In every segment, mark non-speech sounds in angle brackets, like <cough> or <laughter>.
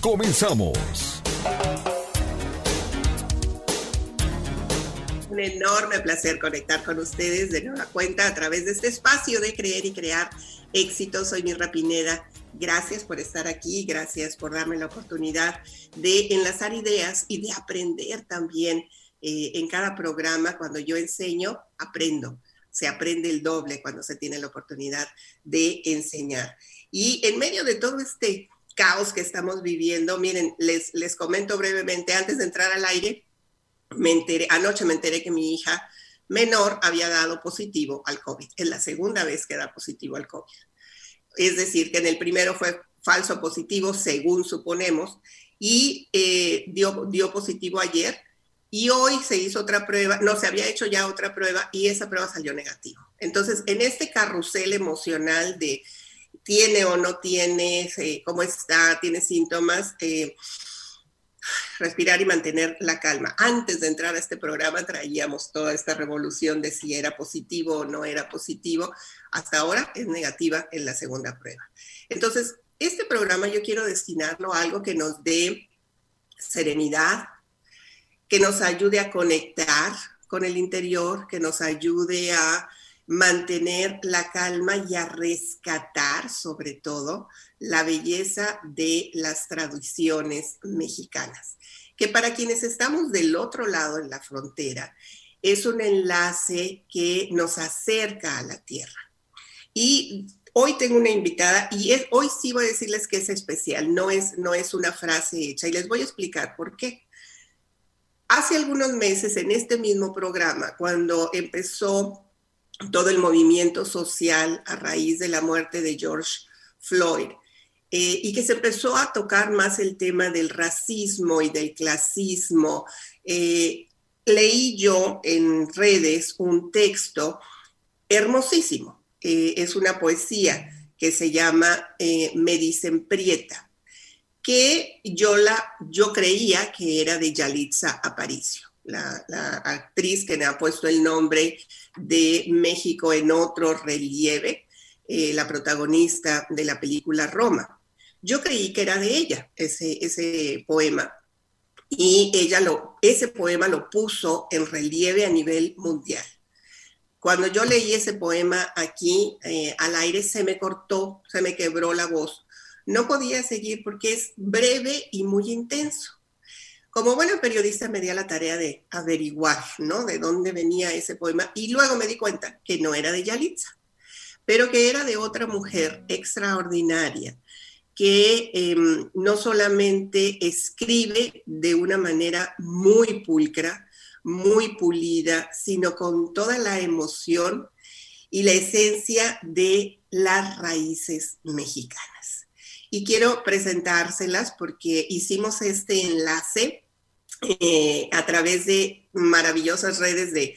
Comenzamos. Un enorme placer conectar con ustedes de nueva cuenta a través de este espacio de creer y crear éxito. Soy Mirra Pineda. Gracias por estar aquí, gracias por darme la oportunidad de enlazar ideas y de aprender también eh, en cada programa. Cuando yo enseño, aprendo. Se aprende el doble cuando se tiene la oportunidad de enseñar. Y en medio de todo este caos que estamos viviendo. Miren, les, les comento brevemente, antes de entrar al aire, me enteré, anoche me enteré que mi hija menor había dado positivo al COVID. Es la segunda vez que da positivo al COVID. Es decir, que en el primero fue falso positivo, según suponemos, y eh, dio, dio positivo ayer. Y hoy se hizo otra prueba, no, se había hecho ya otra prueba y esa prueba salió negativa. Entonces, en este carrusel emocional de tiene o no tiene, eh, cómo está, tiene síntomas, eh, respirar y mantener la calma. Antes de entrar a este programa traíamos toda esta revolución de si era positivo o no era positivo. Hasta ahora es negativa en la segunda prueba. Entonces, este programa yo quiero destinarlo a algo que nos dé serenidad, que nos ayude a conectar con el interior, que nos ayude a mantener la calma y a rescatar sobre todo la belleza de las tradiciones mexicanas, que para quienes estamos del otro lado en la frontera, es un enlace que nos acerca a la tierra. Y hoy tengo una invitada y hoy sí voy a decirles que es especial, no es, no es una frase hecha y les voy a explicar por qué. Hace algunos meses en este mismo programa, cuando empezó todo el movimiento social a raíz de la muerte de George Floyd. Eh, y que se empezó a tocar más el tema del racismo y del clasismo. Eh, leí yo en redes un texto hermosísimo. Eh, es una poesía que se llama Me dicen Prieta, que yo, la, yo creía que era de Yalitza Aparicio, la, actriz que me ha puesto el nombre de México en otro relieve, eh, la protagonista de la película Roma. Yo creí que era de ella ese, ese poema y ella lo, ese poema lo puso en relieve a nivel mundial. Cuando yo leí ese poema aquí eh, al aire se me cortó, se me quebró la voz. No podía seguir porque es breve y muy intenso. Como buena periodista me di a la tarea de averiguar, ¿no? De dónde venía ese poema y luego me di cuenta que no era de Yalitza, pero que era de otra mujer extraordinaria que em, no solamente escribe de una manera muy pulcra, muy pulida, sino con toda la emoción y la esencia de las raíces mexicanas y quiero presentárselas porque hicimos este enlace eh, a través de maravillosas redes de,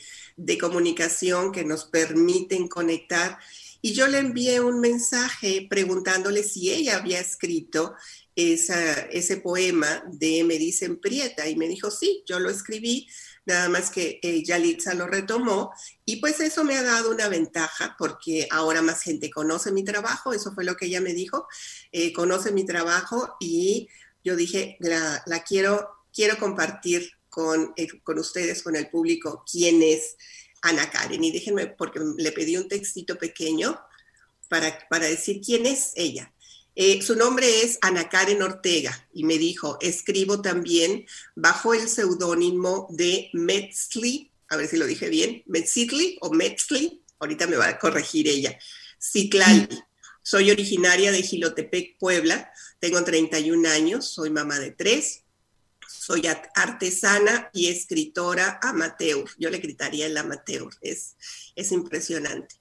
comunicación que nos permiten conectar. Y yo le envié un mensaje preguntándole si ella había escrito ese poema de Me dicen Prieta y me dijo, sí, yo lo escribí, nada más que eh, Yalitza lo retomó y pues eso me ha dado una ventaja porque ahora más gente conoce mi trabajo, eso fue lo que ella me dijo, eh, conoce mi trabajo y yo dije, la, quiero, quiero compartir con, eh, con ustedes, con el público, quién es Ana Karen y déjenme, porque le pedí un textito pequeño para, para decir quién es ella. Eh, su nombre es Ana Karen Ortega y me dijo, escribo también bajo el seudónimo de Metzli, a ver si lo dije bien, Metzli o Metzli, ahorita me va a corregir ella, Citlali. Soy originaria de Gilotepec, Puebla, tengo 31 años, soy mamá de tres, soy artesana y escritora amateur. Yo le gritaría el amateur, es, es impresionante.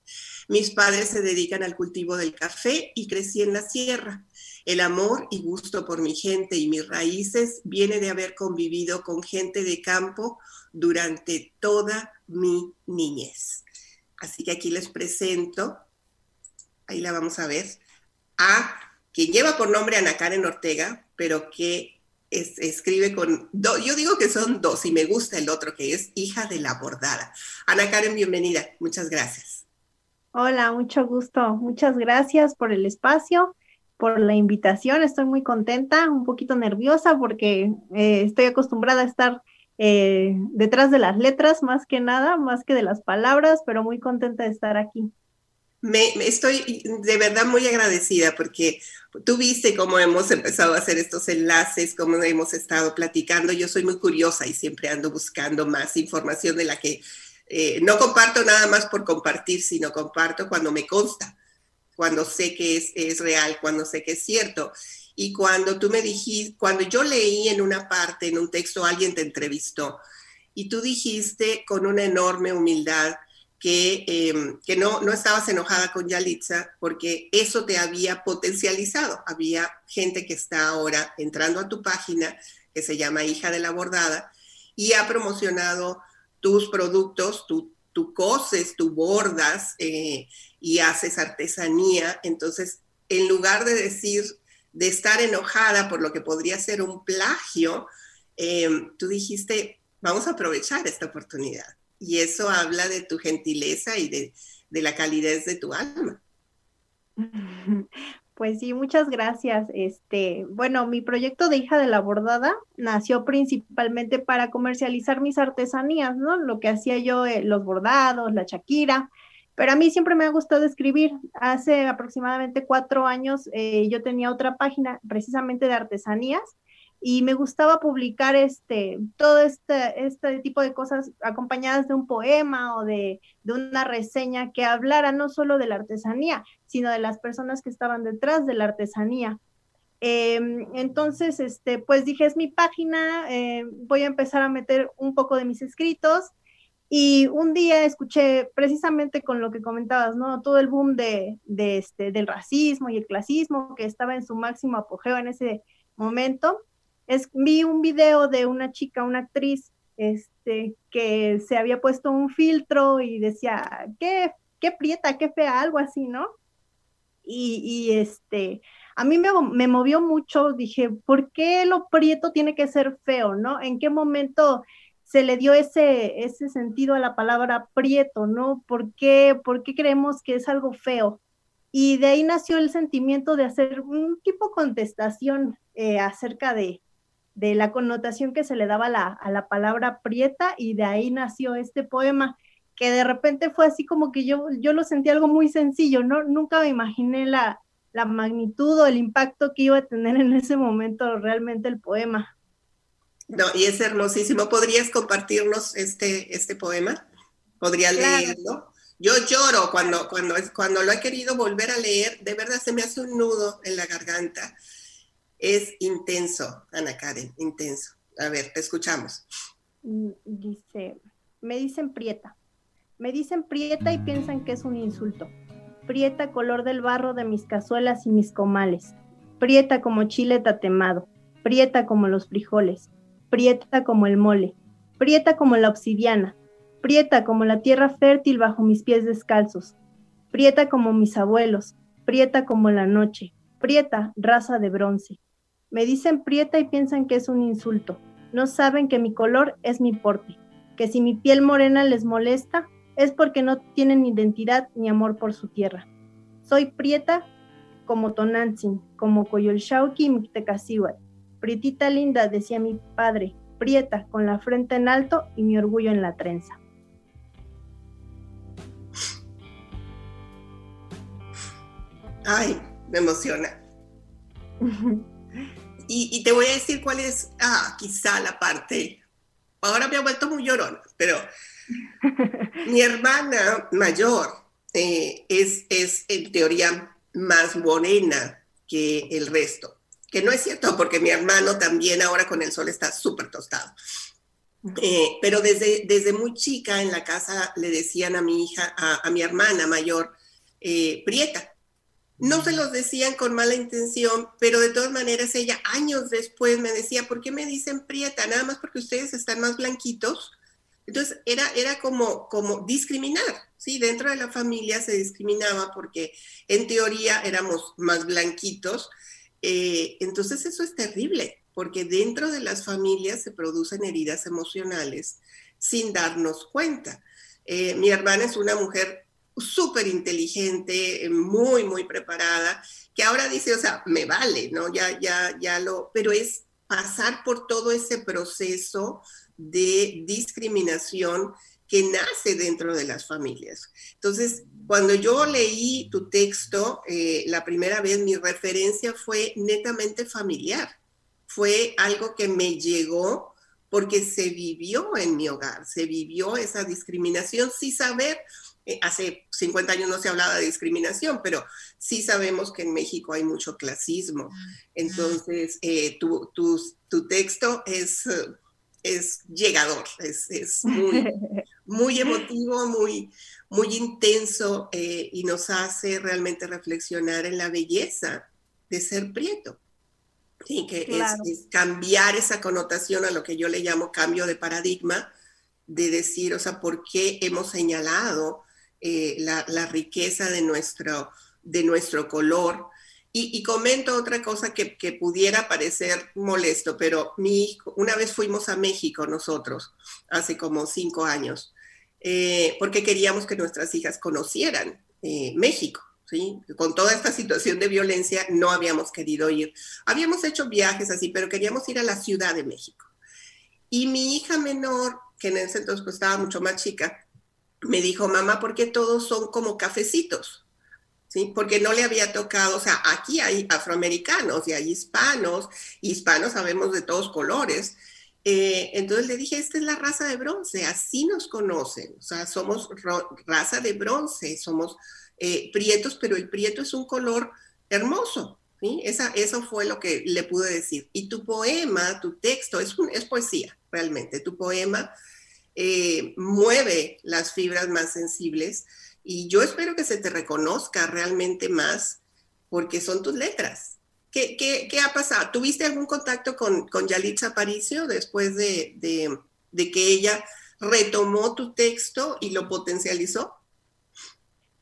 Mis padres se dedican al cultivo del café y crecí en la sierra. El amor y gusto por mi gente y mis raíces viene de haber convivido con gente de campo durante toda mi niñez. Así que aquí les presento, ahí la vamos a ver, a quien lleva por nombre Ana Karen Ortega, pero que escribe con, yo digo que son dos y me gusta el otro que es hija de la bordada. Ana Karen, bienvenida, muchas gracias. Hola, mucho gusto, muchas gracias por el espacio, por la invitación, estoy muy contenta, un poquito nerviosa porque eh, estoy acostumbrada a estar eh, detrás de las letras más que nada, más que de las palabras, pero muy contenta de estar aquí me, estoy de verdad muy agradecida porque tú viste cómo hemos empezado a hacer estos enlaces, cómo hemos estado platicando. Yo soy muy curiosa y siempre ando buscando más información de la que eh, no comparto nada más por compartir, sino comparto cuando me consta, cuando sé que es, es real, cuando sé que es cierto. Y cuando tú me dijiste, cuando yo leí en una parte, en un texto, alguien te entrevistó y tú dijiste con una enorme humildad, que, em, que no, no estabas enojada con Yalitza porque eso te había potencializado. Había gente que está ahora entrando a tu página, que se llama Hija de la Bordada, y ha promocionado tus productos, tú, tu coses, tú bordas eh, y haces artesanía. Entonces, en lugar de decir, de estar enojada por lo que podría ser un plagio, em, tú dijiste, vamos a aprovechar esta oportunidad y eso habla de tu gentileza y de, la calidez de tu alma. <laughs> Pues sí, muchas gracias. Este, bueno, mi proyecto de hija de la bordada nació principalmente para comercializar mis artesanías, ¿no? Lo que hacía yo, eh, los bordados, la chaquira, pero a mí siempre me ha gustado escribir. Hace aproximadamente cuatro años eh, yo tenía otra página precisamente de artesanías y me gustaba publicar este, todo este, este tipo de cosas acompañadas de un poema o de, una reseña que hablara no solo de la artesanía, sino de las personas que estaban detrás de la artesanía. Em, entonces, este, pues dije, es mi página, eh, voy a empezar a meter un poco de mis escritos. Y un día escuché precisamente con lo que comentabas, ¿no? Todo el boom de, de este, del racismo y el clasismo que estaba en su máximo apogeo en ese momento es, vi un video de una chica, una actriz, este, que se había puesto un filtro y decía, qué, qué prieta, qué fea, algo así, ¿no? Y, este, a mí me, me, movió mucho, dije, ¿por qué lo prieto tiene que ser feo, no? ¿En qué momento se le dio ese, ese sentido a la palabra prieto, no? ¿Por qué, ¿Por qué creemos que es algo feo? Y de ahí nació el sentimiento de hacer un tipo de contestación eh, acerca de, de la connotación que se le daba a la palabra prieta y de ahí nació este poema que de repente fue así como que yo, yo lo sentí algo muy sencillo, ¿no? Nunca me imaginé la, la magnitud o el impacto que iba a tener en ese momento realmente el poema. No, y es hermosísimo. ¿Podrías compartirnos este, este poema? ¿Podría leerlo? Yo lloro cuando, cuando, cuando lo he querido volver a leer, de verdad se me hace un nudo en la garganta es intenso, Ana Karen, intenso. A ver, te escuchamos. Mm, dice, me dicen prieta. Me dicen prieta y piensan que es un insulto. Prieta color del barro de mis cazuelas y mis comales. Prieta como chile tatemado. Prieta como los frijoles. Prieta como el mole. Prieta como la obsidiana. Prieta como la tierra fértil bajo mis pies descalzos. Prieta como mis abuelos. Prieta como la noche. Prieta, raza de bronce. Me dicen prieta y piensan que es un insulto. No saben que mi color es mi porte, que si mi piel morena les molesta es porque no tienen identidad ni amor por su tierra. Soy prieta como Tonantzin, como Coyolxauqui y Mictecacihuatl. Prietita linda, decía mi padre, prieta, con la frente en alto y mi orgullo en la trenza. Ay, me emociona. <laughs> Y, te voy a decir cuál es, ah, quizá la parte, ahora me ha vuelto muy llorona, pero <laughs> mi hermana mayor eh, es, es en teoría más morena que el resto, que no es cierto porque mi hermano también ahora con el sol está súper tostado. Eh, pero desde, desde muy chica en la casa le decían a mi hija, a, mi hermana mayor, eh, Prieta, no se los decían con mala intención, pero de todas maneras ella años después me decía, ¿por qué me dicen prieta? Nada más porque ustedes están más blanquitos. Entonces era, era como, como discriminar, ¿sí? Dentro de la familia se discriminaba porque en teoría éramos más blanquitos. Eh, entonces eso es terrible, porque dentro de las familias se producen heridas emocionales sin darnos cuenta. Eh, mi hermana es una mujer súper inteligente, muy, muy preparada, que ahora dice, o sea, me vale, ¿no? Ya, ya, ya lo, pero es pasar por todo ese proceso de discriminación que nace dentro de las familias. Entonces, cuando yo leí tu texto, eh, la primera vez mi referencia fue netamente familiar. Fue algo que me llegó porque se vivió en mi hogar, se vivió esa discriminación sin saber, eh, hace 50 años no se hablaba de discriminación, pero sí sabemos que en México hay mucho clasismo. Entonces, eh, tu, tu, texto es, es llegador, es, es muy, <laughs> muy, emotivo, muy, muy intenso eh, y nos hace realmente reflexionar en la belleza de ser prieto. Sí, que es, cambiar esa connotación a lo que yo le llamo cambio de paradigma, de decir, o sea, por qué hemos señalado eh, la, riqueza de nuestro, de nuestro color. Y, comento otra cosa que, pudiera parecer molesto, pero mi una vez fuimos a México nosotros, hace como cinco años, eh, porque queríamos que nuestras hijas conocieran eh, México. ¿Sí? Con toda esta situación de violencia no habíamos querido ir. Habíamos hecho viajes así, pero queríamos ir a la Ciudad de México. Y mi hija menor, que en ese entonces pues, estaba mucho más chica, me dijo, mamá, ¿por qué todos son como cafecitos? ¿Sí? Porque no le había tocado, o sea, aquí hay afroamericanos y hay hispanos, hispanos sabemos de todos colores. Eh, entonces le dije, esta es la raza de bronce, así nos conocen, o sea, somos raza de bronce, somos eh, prietos, pero el prieto es un color hermoso, ¿sí? Esa, eso fue lo que le pude decir. Y tu poema, tu texto, es, es poesía, realmente, tu poema eh, mueve las fibras más sensibles y yo espero que se te reconozca realmente más porque son tus letras. ¿Qué, qué, ha pasado? ¿Tuviste algún contacto con, con Yalitza Aparicio después de, de, que ella retomó tu texto y lo potencializó?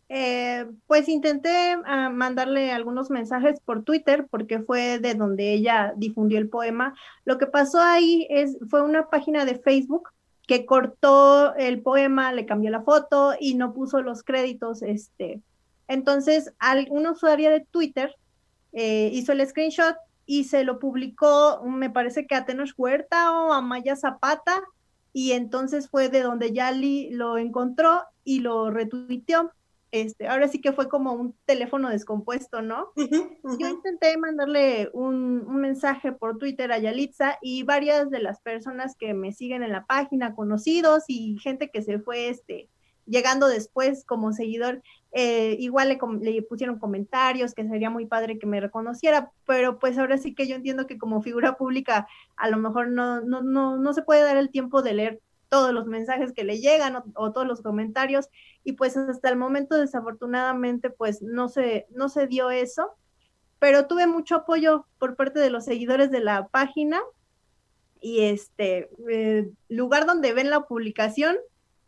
Eh, pues intenté ah, mandarle algunos mensajes por Twitter porque fue de donde ella difundió el poema. Lo que pasó ahí es, fue una página de Facebook que cortó el poema, le cambió la foto y no puso los créditos. Este. Entonces, un usuario de Twitter eh, hizo el screenshot y se lo publicó, me parece que a Tenoch Huerta o a Maya Zapata, y entonces fue de donde Yali lo encontró y lo retuiteó. Este, ahora sí que fue como un teléfono descompuesto, ¿no? Yo intenté mandarle un, mensaje por Twitter a Yalitza y varias de las personas que me siguen en la página, conocidos y gente que se fue este, llegando después como seguidor, eh, igual le, le, pusieron comentarios que sería muy padre que me reconociera, pero pues ahora sí que yo entiendo que como figura pública a lo mejor no, no, no, no se puede dar el tiempo de leer todos los mensajes que le llegan o, todos los comentarios y pues hasta el momento desafortunadamente pues no se, no se dio eso, pero tuve mucho apoyo por parte de los seguidores de la página y este eh, lugar donde ven la publicación,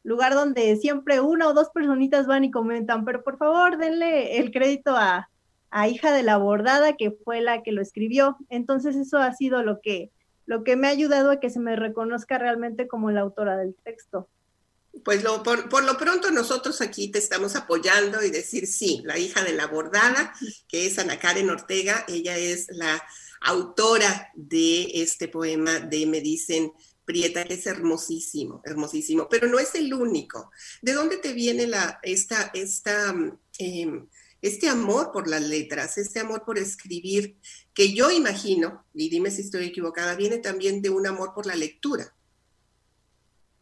lugar donde siempre una o dos personitas van y comentan, pero por favor denle el crédito a, a hija de la bordada que fue la que lo escribió. Entonces eso ha sido lo que lo que me ha ayudado a que se me reconozca realmente como la autora del texto. Pues lo, por, lo pronto nosotros aquí te estamos apoyando y decir sí, la hija de la bordada, que es Ana Karen Ortega, ella es la autora de este poema de Me dicen Prieta, que es hermosísimo, hermosísimo, pero no es el único. ¿De dónde te viene la, esta, esta em, este amor por las letras, este amor por escribir, que yo imagino, y dime si estoy equivocada, viene también de un amor por la lectura.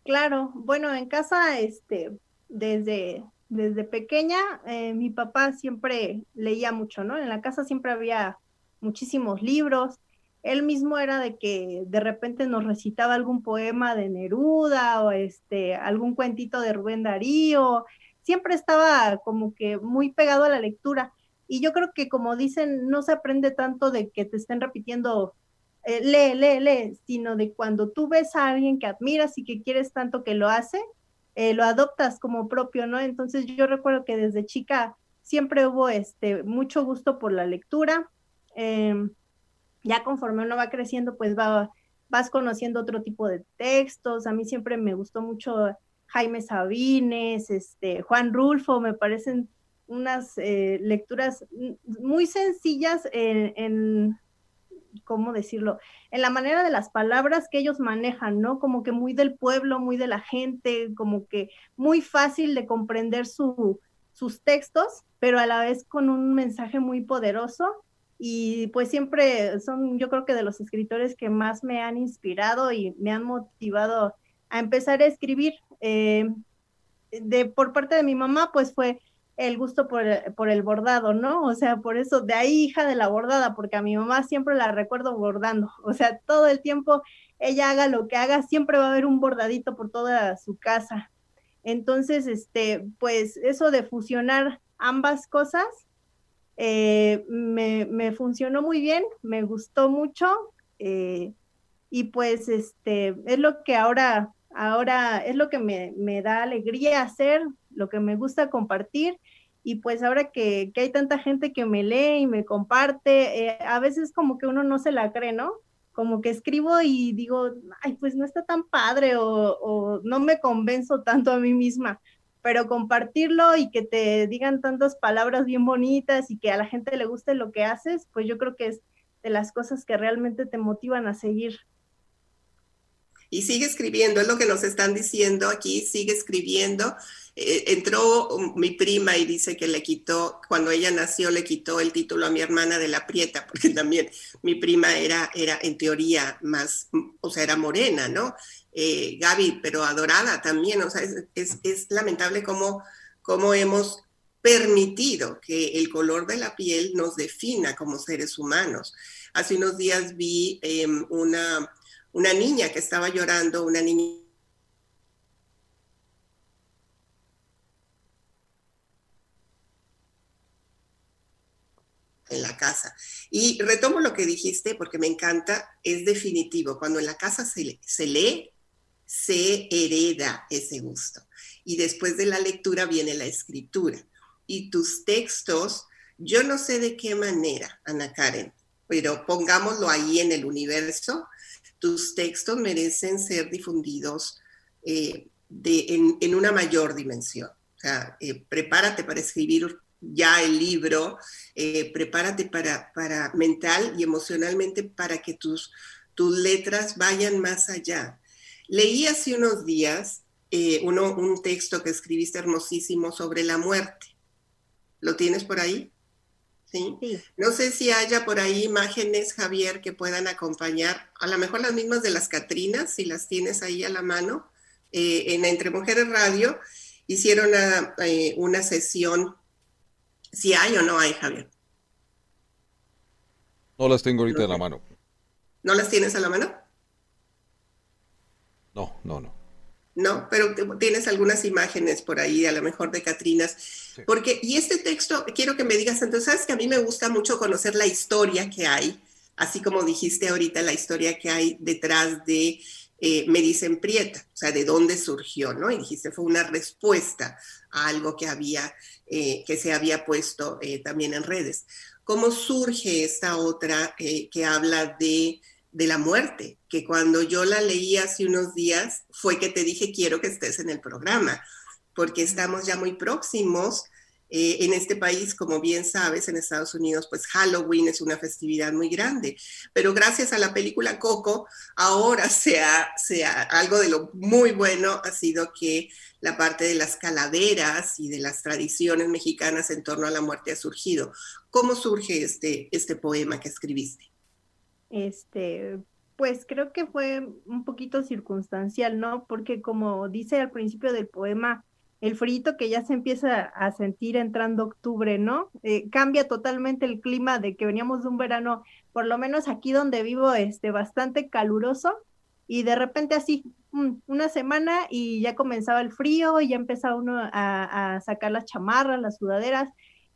Claro, bueno, en casa, este, desde, desde pequeña, eh, mi papá siempre leía mucho, ¿no? En la casa siempre había muchísimos libros. Él mismo era de que de repente nos recitaba algún poema de Neruda o este, algún cuentito de Rubén Darío, siempre estaba como que muy pegado a la lectura. Y yo creo que como dicen, no se aprende tanto de que te estén repitiendo, eh, lee, lee, lee, sino de cuando tú ves a alguien que admiras y que quieres tanto que lo hace, eh, lo adoptas como propio, ¿no? Entonces yo recuerdo que desde chica siempre hubo este, mucho gusto por la lectura. Em, ya conforme uno va creciendo, pues va, vas conociendo otro tipo de textos. A mí siempre me gustó mucho Jaime Sabines, este, Juan Rulfo, me parecen unas eh, lecturas muy sencillas en, ¿cómo decirlo? En la manera de las palabras que ellos manejan, ¿no? Como que muy del pueblo, muy de la gente, como que muy fácil de comprender su, sus textos, pero a la vez con un mensaje muy poderoso y pues siempre son yo creo que de los escritores que más me han inspirado y me han motivado a empezar a escribir. Eh, de, por parte de mi mamá, pues fue el gusto por, por, el bordado, ¿no? O sea, por eso, de ahí hija de la bordada, porque a mi mamá siempre la recuerdo bordando, <laughs> o sea, todo el tiempo ella haga lo que haga, siempre va a haber un bordadito por toda su casa. Entonces, este, pues eso de fusionar ambas cosas, eh, me, me, funcionó muy bien, me gustó mucho eh, y pues este es lo que ahora, ahora es lo que me, me, da alegría hacer, lo que me gusta compartir y pues ahora que, que hay tanta gente que me lee y me comparte, eh, a veces como que uno no se la cree, ¿no? Como que escribo y digo, ay, pues no está tan padre o, o no me convenzo tanto a mí misma, pero compartirlo y que te digan tantas palabras bien bonitas y que a la gente le guste lo que haces, pues yo creo que es de las cosas que realmente te motivan a seguir. Y sigue escribiendo, es lo que nos están diciendo aquí, sigue escribiendo. Eh, entró mi prima y dice que le quitó, cuando ella nació, le quitó el título a mi hermana de la Prieta, <laughs> porque también mi prima era, era en teoría más, o sea, era morena, ¿no? eh, Gaby, pero adorada también. O sea, es, lamentable cómo, cómo, hemos permitido que el color de la piel nos defina como seres humanos. Hace unos días vi em, una, una niña que estaba llorando, una niña en la casa. Y retomo lo que dijiste porque me encanta, es definitivo. Cuando en la casa se, se lee, se hereda ese gusto. Y después de la lectura viene la escritura. Y tus textos, yo no sé de qué manera, Ana Karen, pero pongámoslo ahí en el universo, tus textos merecen ser difundidos eh, en, una mayor dimensión. O sea, eh, prepárate para escribir ya el libro, eh, prepárate para, para mental y emocionalmente para que tus, tus letras vayan más allá. Leí hace unos días uno, un texto que escribiste hermosísimo sobre la muerte. ¿Lo tienes por ahí? ¿Sí? No sé si haya por ahí imágenes, Javier, que puedan acompañar, a lo mejor las mismas de las Catrinas, si las tienes ahí a la mano. Eh, en Entre Mujeres Radio hicieron una, eh, una sesión, si hay o no hay, Javier. No las tengo ahorita en la mano. ¿No las tienes a la mano? No, no, no. No, pero tienes algunas imágenes por ahí, a lo mejor de Catrinas. Porque, y este texto, quiero que me digas, entonces, sabes que a mí me gusta mucho conocer la historia que hay, así como dijiste ahorita, la historia que hay detrás de eh, Me Prieta, o sea, de dónde surgió, ¿no? Y dijiste, fue una respuesta a algo que había, eh, que se había puesto eh, también en redes. ¿Cómo surge esta otra que habla de la muerte, que cuando yo la leí hace unos días fue que te dije quiero que estés en el programa, porque estamos ya muy próximos. Eh, en este país, como bien sabes, en Estados Unidos, pues Halloween es una festividad muy grande, pero gracias a la película Coco, ahora <laughs> sea, sea algo de lo muy bueno ha sido que la parte de las calaveras y de las tradiciones mexicanas en torno a la muerte ha surgido. ¿Cómo surge este, este poema que escribiste? Este, pues creo que fue un poquito circunstancial, ¿no? Porque como dice al principio del poema, el frito que ya se empieza a sentir entrando octubre, ¿no? Eh, cambia totalmente el clima de que veníamos de un verano, por lo menos aquí donde vivo, este, bastante caluroso, y de repente así, mm, una semana y ya comenzaba el frío, y ya empezaba uno a, a sacar las chamarras, las sudaderas,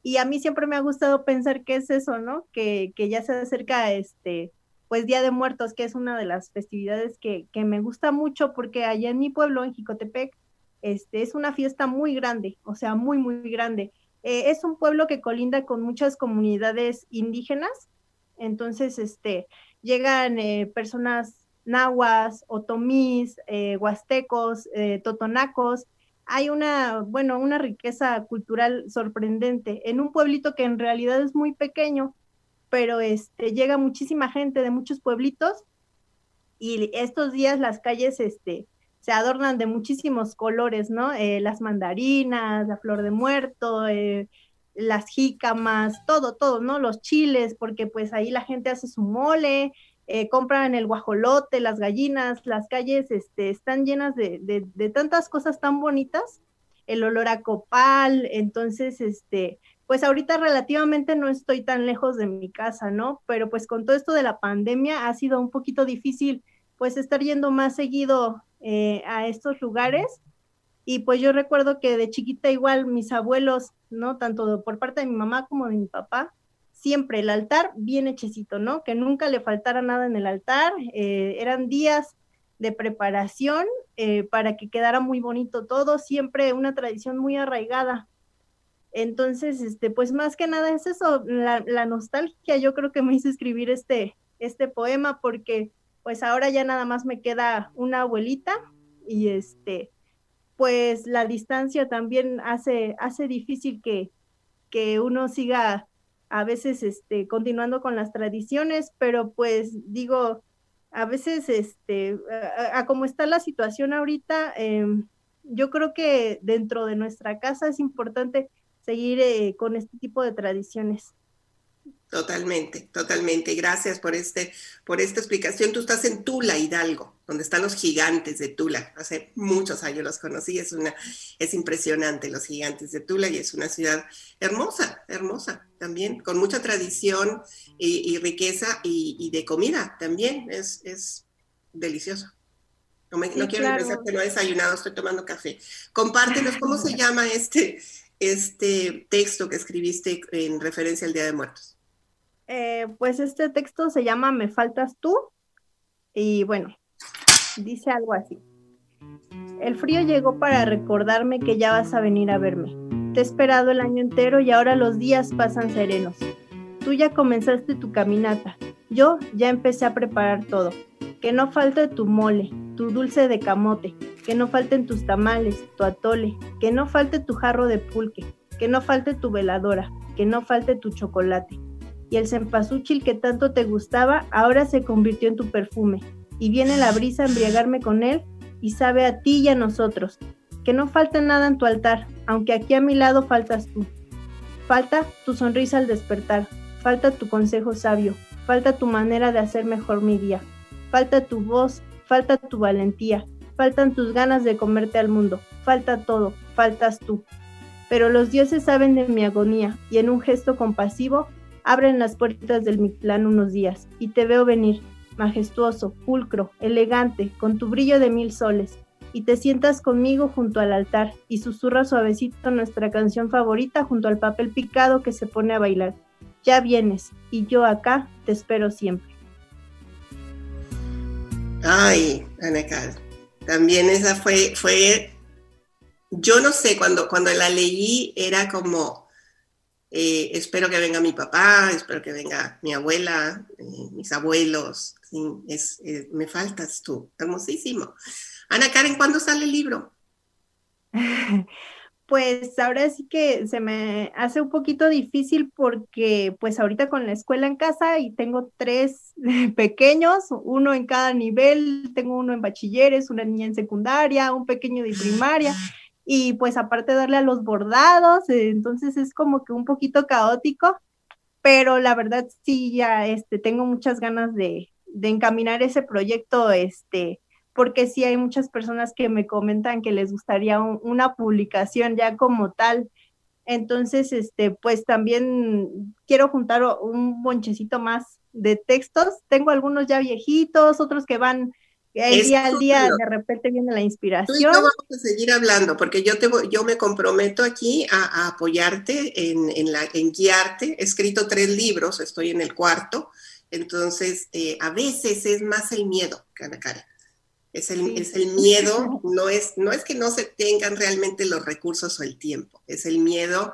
Y a mí siempre me ha gustado pensar que es eso, ¿no? Que, que ya se acerca este, pues Día de Muertos, que es una de las festividades que, que me gusta mucho porque allá en mi pueblo, en Jicotepec, este, es una fiesta muy grande, o sea, muy, muy grande. Eh, es un pueblo que colinda con muchas comunidades indígenas, entonces, este, llegan eh, personas nahuas, otomís, eh, huastecos, totonacos, hay una, bueno, una riqueza cultural sorprendente en un pueblito que en realidad es muy pequeño, pero este, llega muchísima gente de muchos pueblitos y estos días las calles este, se adornan de muchísimos colores, ¿no? Eh, las mandarinas, la flor de muerto, eh, las jícamas, todo, todo, ¿no? Los chiles, porque pues ahí la gente hace su mole, eh, compran el guajolote, las gallinas, las calles este, están llenas de, de, tantas cosas tan bonitas, el olor a copal, entonces, este, pues ahorita relativamente no estoy tan lejos de mi casa, ¿no? Pero pues con todo esto de la pandemia ha sido un poquito difícil, pues estar yendo más seguido eh, a estos lugares. Y pues yo recuerdo que de chiquita igual mis abuelos, ¿no? Tanto por parte de mi mamá como de mi papá, siempre el altar bien hechecito, ¿no? Que nunca le faltara nada en el altar. Eh, eran días de preparación eh, para que quedara muy bonito todo, siempre una tradición muy arraigada. Entonces, este, pues más que nada es eso, la, la, nostalgia, yo creo que me hizo escribir este, este poema porque pues ahora ya nada más me queda una abuelita y este, pues la distancia también hace, hace difícil que, que uno siga a veces este, continuando con las tradiciones, pero pues digo, a veces, este, a, como está la situación ahorita, em, yo creo que dentro de nuestra casa es importante seguir eh, con este tipo de tradiciones. Totalmente, totalmente. Gracias por este, por esta explicación. Tú estás en Tula, Hidalgo, donde están los gigantes de Tula. Hace muchos años los conocí. Es una, es impresionante los gigantes de Tula y es una ciudad hermosa, hermosa también, con mucha tradición y, riqueza y, de comida también. Es, es delicioso. No, me, no quiero pensar que no he desayunado, estoy tomando café. Compártenos cómo se <laughs> llama este, este texto que escribiste en referencia al Día de Muertos. Eh, pues este texto se llama Me faltas tú y bueno, dice algo así. El frío llegó para recordarme que ya vas a venir a verme. Te he esperado el año entero y ahora los días pasan serenos. Tú ya comenzaste tu caminata. Yo ya empecé a preparar todo. Que no falte tu mole, tu dulce de camote, que no falten tus tamales, tu atole, que no falte tu jarro de pulque, que no falte tu veladora, que no falte tu chocolate y el cempasúchil que tanto te gustaba ahora se convirtió en tu perfume, y viene la brisa a embriagarme con él y sabe a ti y a nosotros. Que no falte nada en tu altar, aunque aquí a mi lado faltas tú. Falta tu sonrisa al despertar, falta tu consejo sabio, falta tu manera de hacer mejor mi día, falta tu voz, falta tu valentía, faltan tus ganas de comerte al mundo, falta todo, faltas tú. Pero los dioses saben de mi agonía y en un gesto compasivo abren las puertas del Mictlán unos días, y te veo venir, majestuoso, pulcro, elegante, con tu brillo de mil soles, y te sientas conmigo junto al altar, y susurra suavecito nuestra canción favorita junto al papel picado que se pone a bailar. Ya vienes, y yo acá te espero siempre. Ay, Anacal, también esa fue, fue, yo no sé, cuando, cuando la leí era como, eh, espero que venga mi papá, espero que venga mi abuela, eh, mis abuelos. es, eh, me faltas tú. Hermosísimo. Ana Karen, ¿cuándo sale el libro? <laughs> Pues ahora sí que se me hace un poquito difícil porque pues ahorita con la escuela en casa y tengo tres <laughs> pequeños, uno en cada nivel, tengo uno en bachilleres, una niña en secundaria, un pequeño de primaria <laughs> y pues aparte darle a los bordados, eh, entonces es como que un poquito caótico, pero la verdad sí ya este, tengo muchas ganas de, encaminar ese proyecto, este, porque sí hay muchas personas que me comentan que les gustaría una publicación ya como tal. Entonces, este, pues también quiero juntar un bonchecito más de textos. Tengo algunos ya viejitos, otros que van el día al día de repente viene la inspiración. vamos a seguir hablando porque yo, te, yo me comprometo aquí a, apoyarte en, en, la, en guiarte. He escrito tres libros, estoy en el cuarto, entonces eh, a veces es más el miedo, Ana Karen. Es el, es el miedo, no es, no es que no se tengan realmente los recursos o el tiempo, es el miedo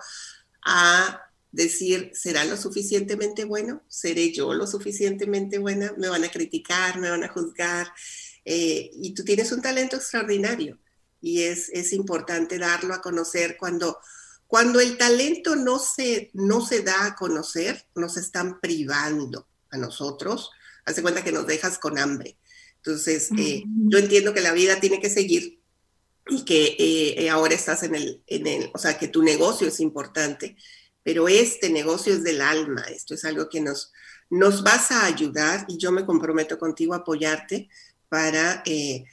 a decir, ¿será lo suficientemente bueno? ¿Seré yo lo suficientemente buena? ¿Me van a criticar? ¿Me van a juzgar? Eh, y tú tienes un talento extraordinario y es, es importante darlo a conocer cuando, cuando el talento no se, no se da a conocer, nos están privando a nosotros. Hace cuenta que nos dejas con hambre. Entonces, eh, yo entiendo que la vida tiene que seguir y que eh, ahora estás en el, en el, o sea, que tu negocio es importante, pero este negocio es del alma, esto es algo que nos, nos vas a ayudar y yo me comprometo contigo a apoyarte para eh,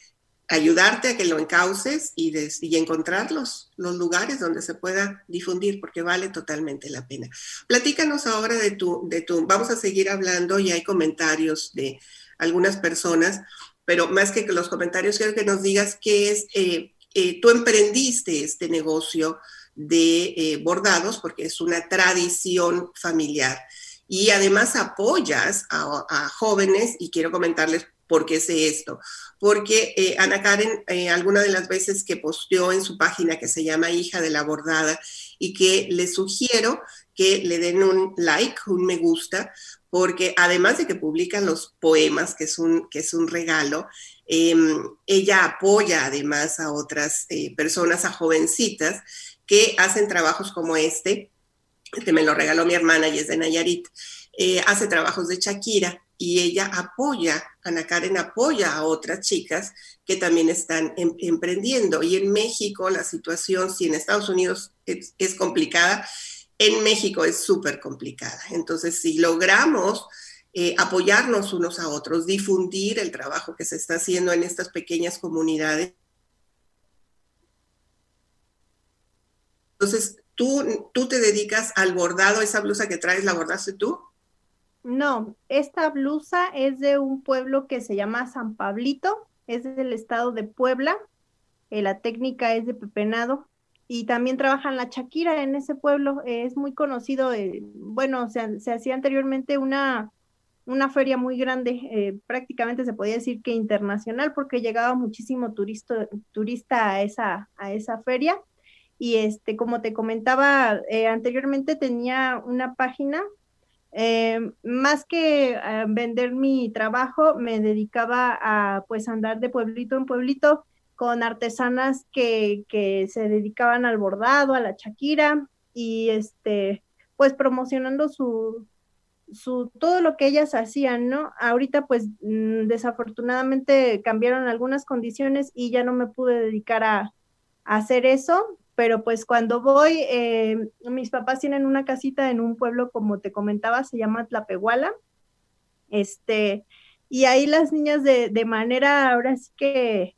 ayudarte a que lo encauces y, encontrar los, lugares donde se pueda difundir, porque vale totalmente la pena. Platícanos ahora de tu, de tu, vamos a seguir hablando y hay comentarios de algunas personas, pero más que los comentarios, quiero que nos digas qué es, eh, eh, tú emprendiste este negocio de bordados, porque es una tradición familiar. Y además apoyas a jóvenes, y quiero comentarles ¿Por qué sé esto? Porque eh, Ana Karen, eh, alguna de las veces que posteó en su página que se llama Hija de la Bordada y que le sugiero que le den un like, un me gusta, porque además de que publican los poemas, que es un, que es un regalo, em, ella apoya además a otras eh, personas, a jovencitas, que hacen trabajos como este, que me lo regaló mi hermana y es de Nayarit. hace trabajos de Shakira y ella apoya, Ana Karen apoya a otras chicas que también están em, emprendiendo. Y en México la situación, si en Estados Unidos es, complicada, en México es súper complicada. Entonces, si logramos eh, apoyarnos unos a otros, difundir el trabajo que se está haciendo en estas pequeñas comunidades, entonces tú, tú te dedicas al bordado, esa blusa que traes, ¿la bordaste tú? No, esta blusa es de un pueblo que se llama San Pablito, es del estado de Puebla. Eh, la técnica es de pepenado y también trabajan la Shakira en ese pueblo. es muy conocido. Eh, bueno, se, hacía anteriormente una, una feria muy grande, eh, prácticamente se podía decir que internacional, porque llegaba muchísimo turista a, esa, a esa feria. Y este, como te comentaba anteriormente, tenía una página eh, más que eh, vender mi trabajo, me dedicaba a pues andar de pueblito en pueblito con artesanas que, que se dedicaban al bordado, a la chaquira y este pues promocionando su, su todo lo que ellas hacían, ¿no? Ahorita pues mm, desafortunadamente cambiaron algunas condiciones y ya no me pude dedicar a hacer eso, pero pues cuando voy, eh, mis papás tienen una casita en un pueblo, como te comentaba, se llama Tlapehuala, este, y ahí las niñas de, de manera, ahora sí que,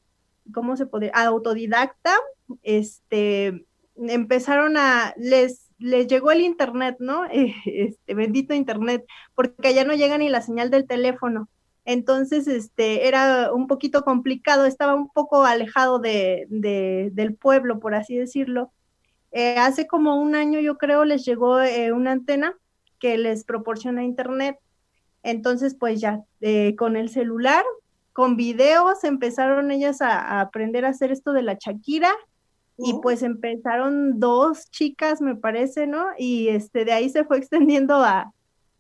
¿cómo se puede? Autodidacta, este, empezaron a, les, les llegó el internet, ¿no? <laughs> Este, bendito internet, porque allá no llega ni la señal del teléfono entonces este, era un poquito complicado, estaba un poco alejado de, del pueblo, por así decirlo. Eh, hace como un año, yo creo, les llegó eh, una antena que les proporciona internet. Entonces, pues ya, eh, con el celular, con videos, empezaron ellas a, aprender a hacer esto de la Shakira. Y oh. pues empezaron dos chicas, me parece, ¿no? Y este, de ahí se fue <laughs> extendiendo a,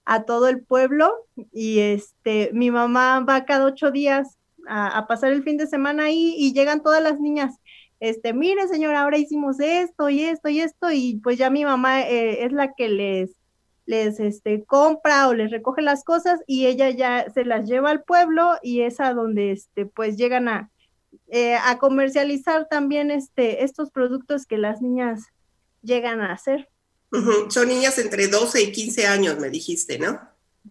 a todo el pueblo y este, mi mamá va cada ocho días a, pasar el fin de semana ahí y llegan todas las niñas, este, mire señora, ahora hicimos esto y esto y esto y pues ya mi mamá eh, es la que les, les este, compra o les recoge las cosas y ella ya se las lleva al pueblo y es a donde este, pues llegan a, eh, a comercializar también este, estos productos que las niñas llegan a hacer. Son niñas entre 12 y 15 años, me dijiste, ¿no?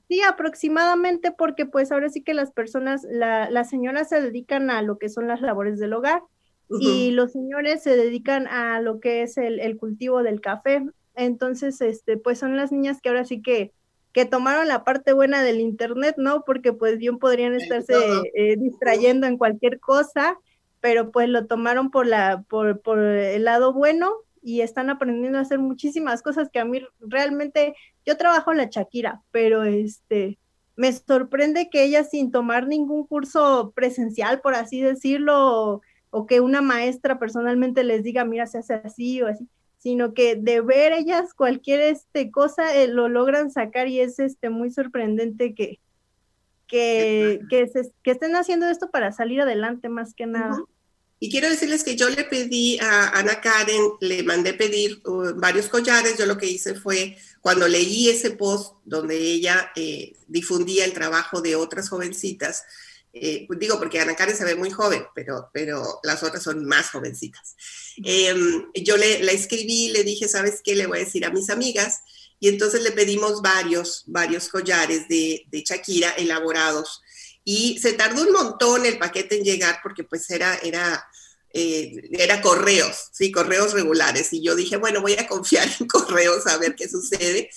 Sí, aproximadamente porque pues ahora sí que las personas, la, las señoras se dedican a lo que son las labores del hogar y los señores se dedican a lo que es el, cultivo del café. Entonces, este, pues son las niñas que ahora sí que que tomaron la parte buena del internet, ¿no? Porque pues bien podrían estarse eh, distrayendo en cualquier cosa, pero pues lo tomaron por la, por, por el lado bueno y están aprendiendo a hacer muchísimas cosas que a mí realmente, yo trabajo la Shakira, pero este, me sorprende que ella sin tomar ningún curso presencial, por así decirlo, o, que una maestra personalmente les diga, mira, se hace así o así, sino que de ver ellas cualquier este cosa eh, lo logran sacar y es este muy sorprendente que, que, que, que estén haciendo esto para salir adelante más que nada. Y quiero decirles que yo le pedí a Ana Karen, le mandé pedir uh, varios collares. Yo lo que hice fue, cuando leí ese post donde ella eh, difundía el trabajo de otras jovencitas, eh, digo porque Ana Karen se ve muy joven, pero, pero las otras son más jovencitas. Em, yo le, la escribí, le dije, ¿sabes qué? Le voy a decir a mis amigas. Y entonces le pedimos varios, varios collares de, de Shakira elaborados y se tardó un montón el paquete en llegar porque pues era, era, eh, era correos, sí, correos regulares. Y yo dije, bueno, voy a confiar <laughs> en correos a ver qué sucede.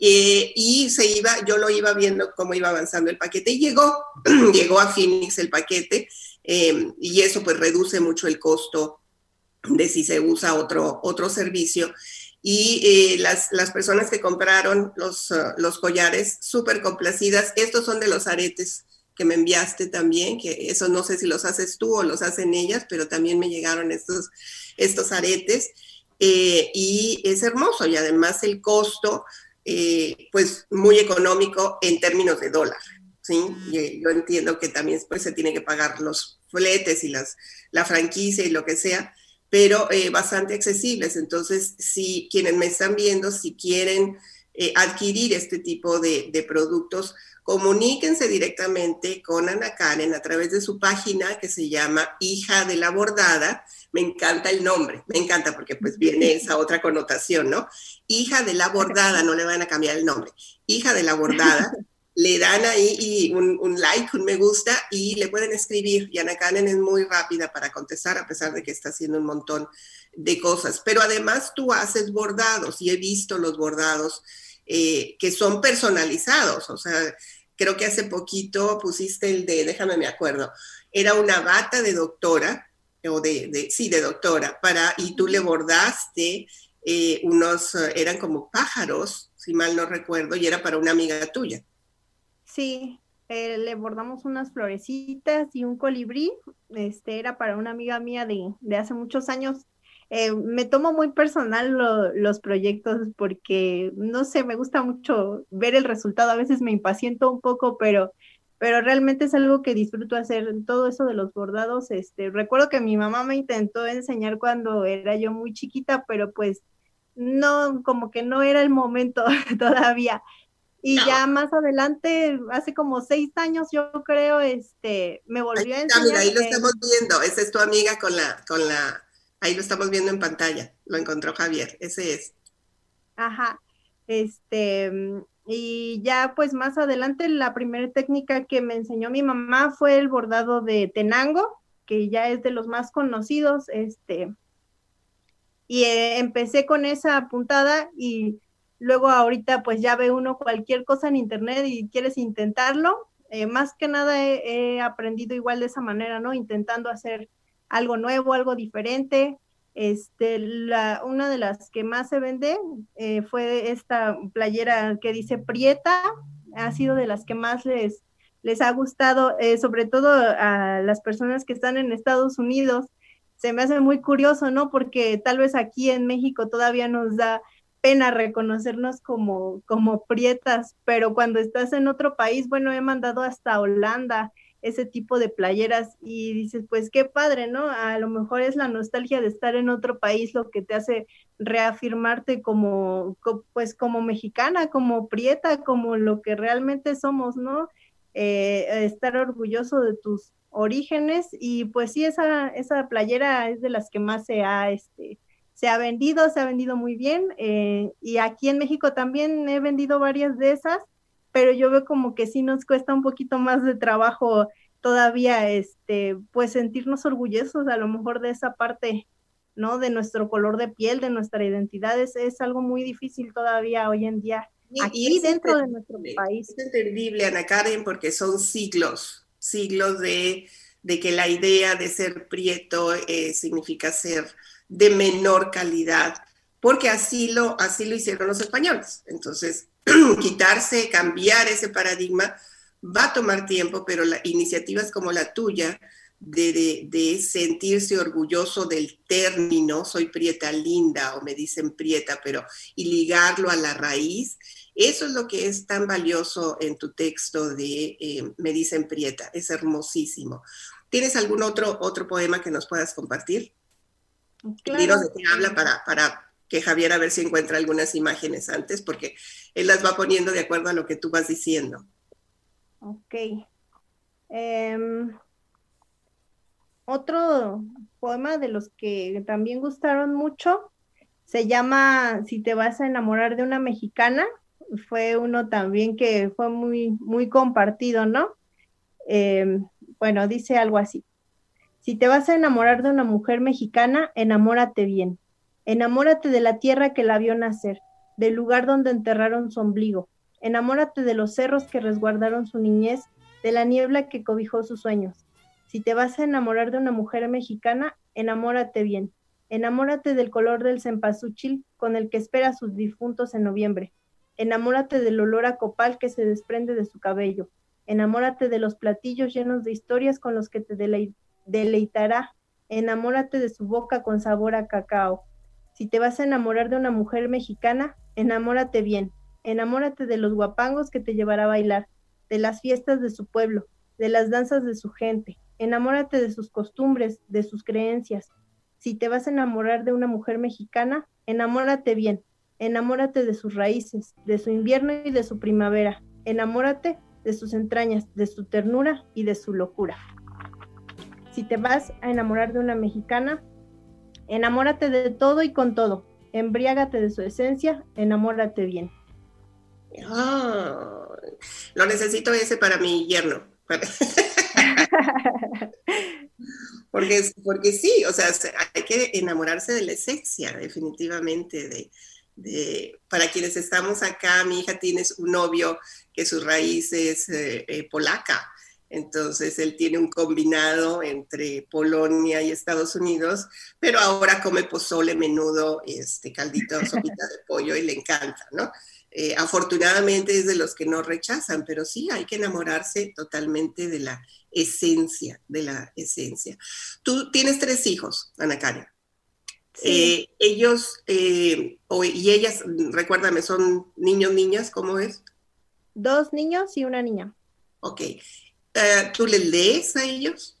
Eh, y se iba, yo lo iba viendo cómo iba avanzando el paquete y llegó, <clears throat> llegó a Phoenix el paquete eh, y eso pues reduce mucho el costo de si se usa otro, otro servicio. Y las, las, personas que compraron los, los collares, súper complacidas, estos son de los aretes que me enviaste también, que eso no sé si los haces tú o los hacen ellas, pero también me llegaron estos, estos aretes. Eh, y es hermoso y además el costo, eh, pues muy económico en términos de dólar. ¿sí? yo entiendo que también pues, se tiene que pagar los fletes y las, la franquicia y lo que sea, pero eh, bastante accesibles. Entonces, si quienes me están viendo, si quieren adquirir este tipo de, de productos, comuníquense directamente con Ana Karen a través de su página que se llama Hija de la Bordada. Me encanta el nombre, me encanta porque pues viene esa <laughs> otra connotación, ¿no? Hija de la Bordada, no le van a cambiar el nombre. Hija de la Bordada. <laughs> le dan ahí un, un, like, un me gusta y le pueden escribir. Y Ana Karen es muy rápida para contestar a pesar de que está haciendo un montón de cosas. Pero además tú haces bordados y he visto los bordados eh, que son personalizados. O sea, creo que hace poquito pusiste el de, déjame me acuerdo, era una bata de doctora, o de, sí, de doctora, para, y tú le bordaste eh, unos, eran como pájaros, si mal no recuerdo, y era para una amiga tuya. Sí, eh, le bordamos unas florecitas y un colibrí, este era para una amiga mía de, de hace muchos años eh, me tomo muy personal los proyectos porque, no sé, me gusta mucho ver el resultado. A veces me impaciento un poco, pero, pero realmente es algo que disfruto hacer. Todo eso de los bordados, este, recuerdo que mi mamá me intentó enseñar cuando era yo muy chiquita, pero pues no, como que no era el momento <laughs> todavía. Y ya más adelante, hace como seis años, yo creo, este, me volvió a enseñar. Mira, ahí lo estamos viendo. Esa es tu amiga con la, con la Ahí lo estamos viendo en pantalla, lo encontró Javier, ese es. Ajá, este, y ya pues más adelante la primera técnica que me enseñó mi mamá fue el bordado de tenango, que ya es de los más conocidos, este, y eh, empecé con esa puntada y luego ahorita pues ya ve uno cualquier cosa en internet y quieres intentarlo, eh, más que nada he, aprendido igual de esa manera, ¿no? Intentando hacer algo nuevo, algo diferente. Este, la, una de las que más se vende eh, fue esta playera que dice Prieta, ha sido de las que más les, les ha gustado, eh, sobre todo a las personas que están en Estados Unidos. Se me hace muy curioso, ¿no? Porque tal vez aquí en México todavía nos da pena reconocernos como, como prietas, pero cuando estás en otro país, bueno, he mandado hasta Holanda, ese tipo de playeras y dices, pues qué padre, ¿no? A lo mejor es la nostalgia de estar en otro país lo que te hace reafirmarte como, pues como mexicana, como prieta, como lo que realmente somos, ¿no? Eh, estar orgulloso de tus orígenes y pues sí, esa, esa playera es de las que más se ha, este, se ha vendido, se ha vendido muy bien eh, y aquí en México también he vendido varias de esas pero yo veo como que sí nos cuesta un poquito más de trabajo todavía, este, pues sentirnos orgullosos a lo mejor de esa parte, ¿no? De nuestro color de piel, de nuestra identidad, es, es algo muy difícil todavía hoy en día aquí dentro de nuestro país. Es entendible, Ana Karen, porque son siglos, siglos de, que la idea de ser prieto eh, significa ser de menor calidad, porque así lo, así lo hicieron los españoles. Entonces, <clears throat> quitarse, cambiar ese paradigma va a tomar tiempo, pero la, iniciativas como la tuya, de, sentirse orgulloso del término, soy prieta linda o me dicen prieta, pero y ligarlo a la raíz, eso es lo que es tan valioso en tu texto de eh, Me dicen prieta, es hermosísimo. ¿Tienes algún otro, otro poema que nos puedas compartir? Claro. de qué habla para, para que Javier a ver si encuentra algunas imágenes antes, porque él las va poniendo de acuerdo a lo que tú vas diciendo. Ok. Em, otro poema de los que también gustaron mucho se llama Si te vas a enamorar de una mexicana. Fue uno también que fue muy, muy compartido, ¿no? Em, bueno, dice algo así. Si te vas a enamorar de una mujer mexicana, enamórate bien. Enamórate de la tierra que la vio nacer, del lugar donde enterraron su ombligo. Enamórate de los cerros que resguardaron su niñez, de la niebla que cobijó sus sueños. Si te vas a enamorar de una mujer mexicana, enamórate bien. Enamórate del color del cempasúchil con el que espera a sus difuntos en noviembre. Enamórate del olor a copal que se desprende de su cabello. Enamórate de los platillos llenos de historias con los que te deleitará. Enamórate de su boca con sabor a cacao. Si te vas a enamorar de una mujer mexicana, enamórate bien. Enamórate de los guapangos que te llevará a bailar, de las fiestas de su pueblo, de las danzas de su gente, enamórate de sus costumbres, de sus creencias. Si te vas a enamorar de una mujer mexicana, enamórate bien, enamórate de sus raíces, de su invierno y de su primavera, enamórate de sus entrañas, de su ternura y de su locura. Si te vas a enamorar de una mexicana, enamórate de todo y con todo, embriágate de su esencia, enamórate bien. Ah, lo necesito ese para mi yerno. <laughs> porque, porque sí, o sea, hay que enamorarse de la esencia, definitivamente, de, para quienes estamos acá, mi hija tiene un novio que su raíz es eh, eh, polaca, entonces él tiene un combinado entre Polonia y Estados Unidos, pero ahora come pozole, menudo, este caldito, sopita de <laughs> pollo y le encanta, ¿no? Eh, afortunadamente es de los que no rechazan, pero sí hay que enamorarse totalmente de la esencia, de la esencia. Tú tienes tres hijos, Ana Karen. Eh, ellos eh, y ellas, recuérdame, son niños, niñas, ¿cómo es? Dos niños y una niña. Ok. ¿Tú les lees a ellos?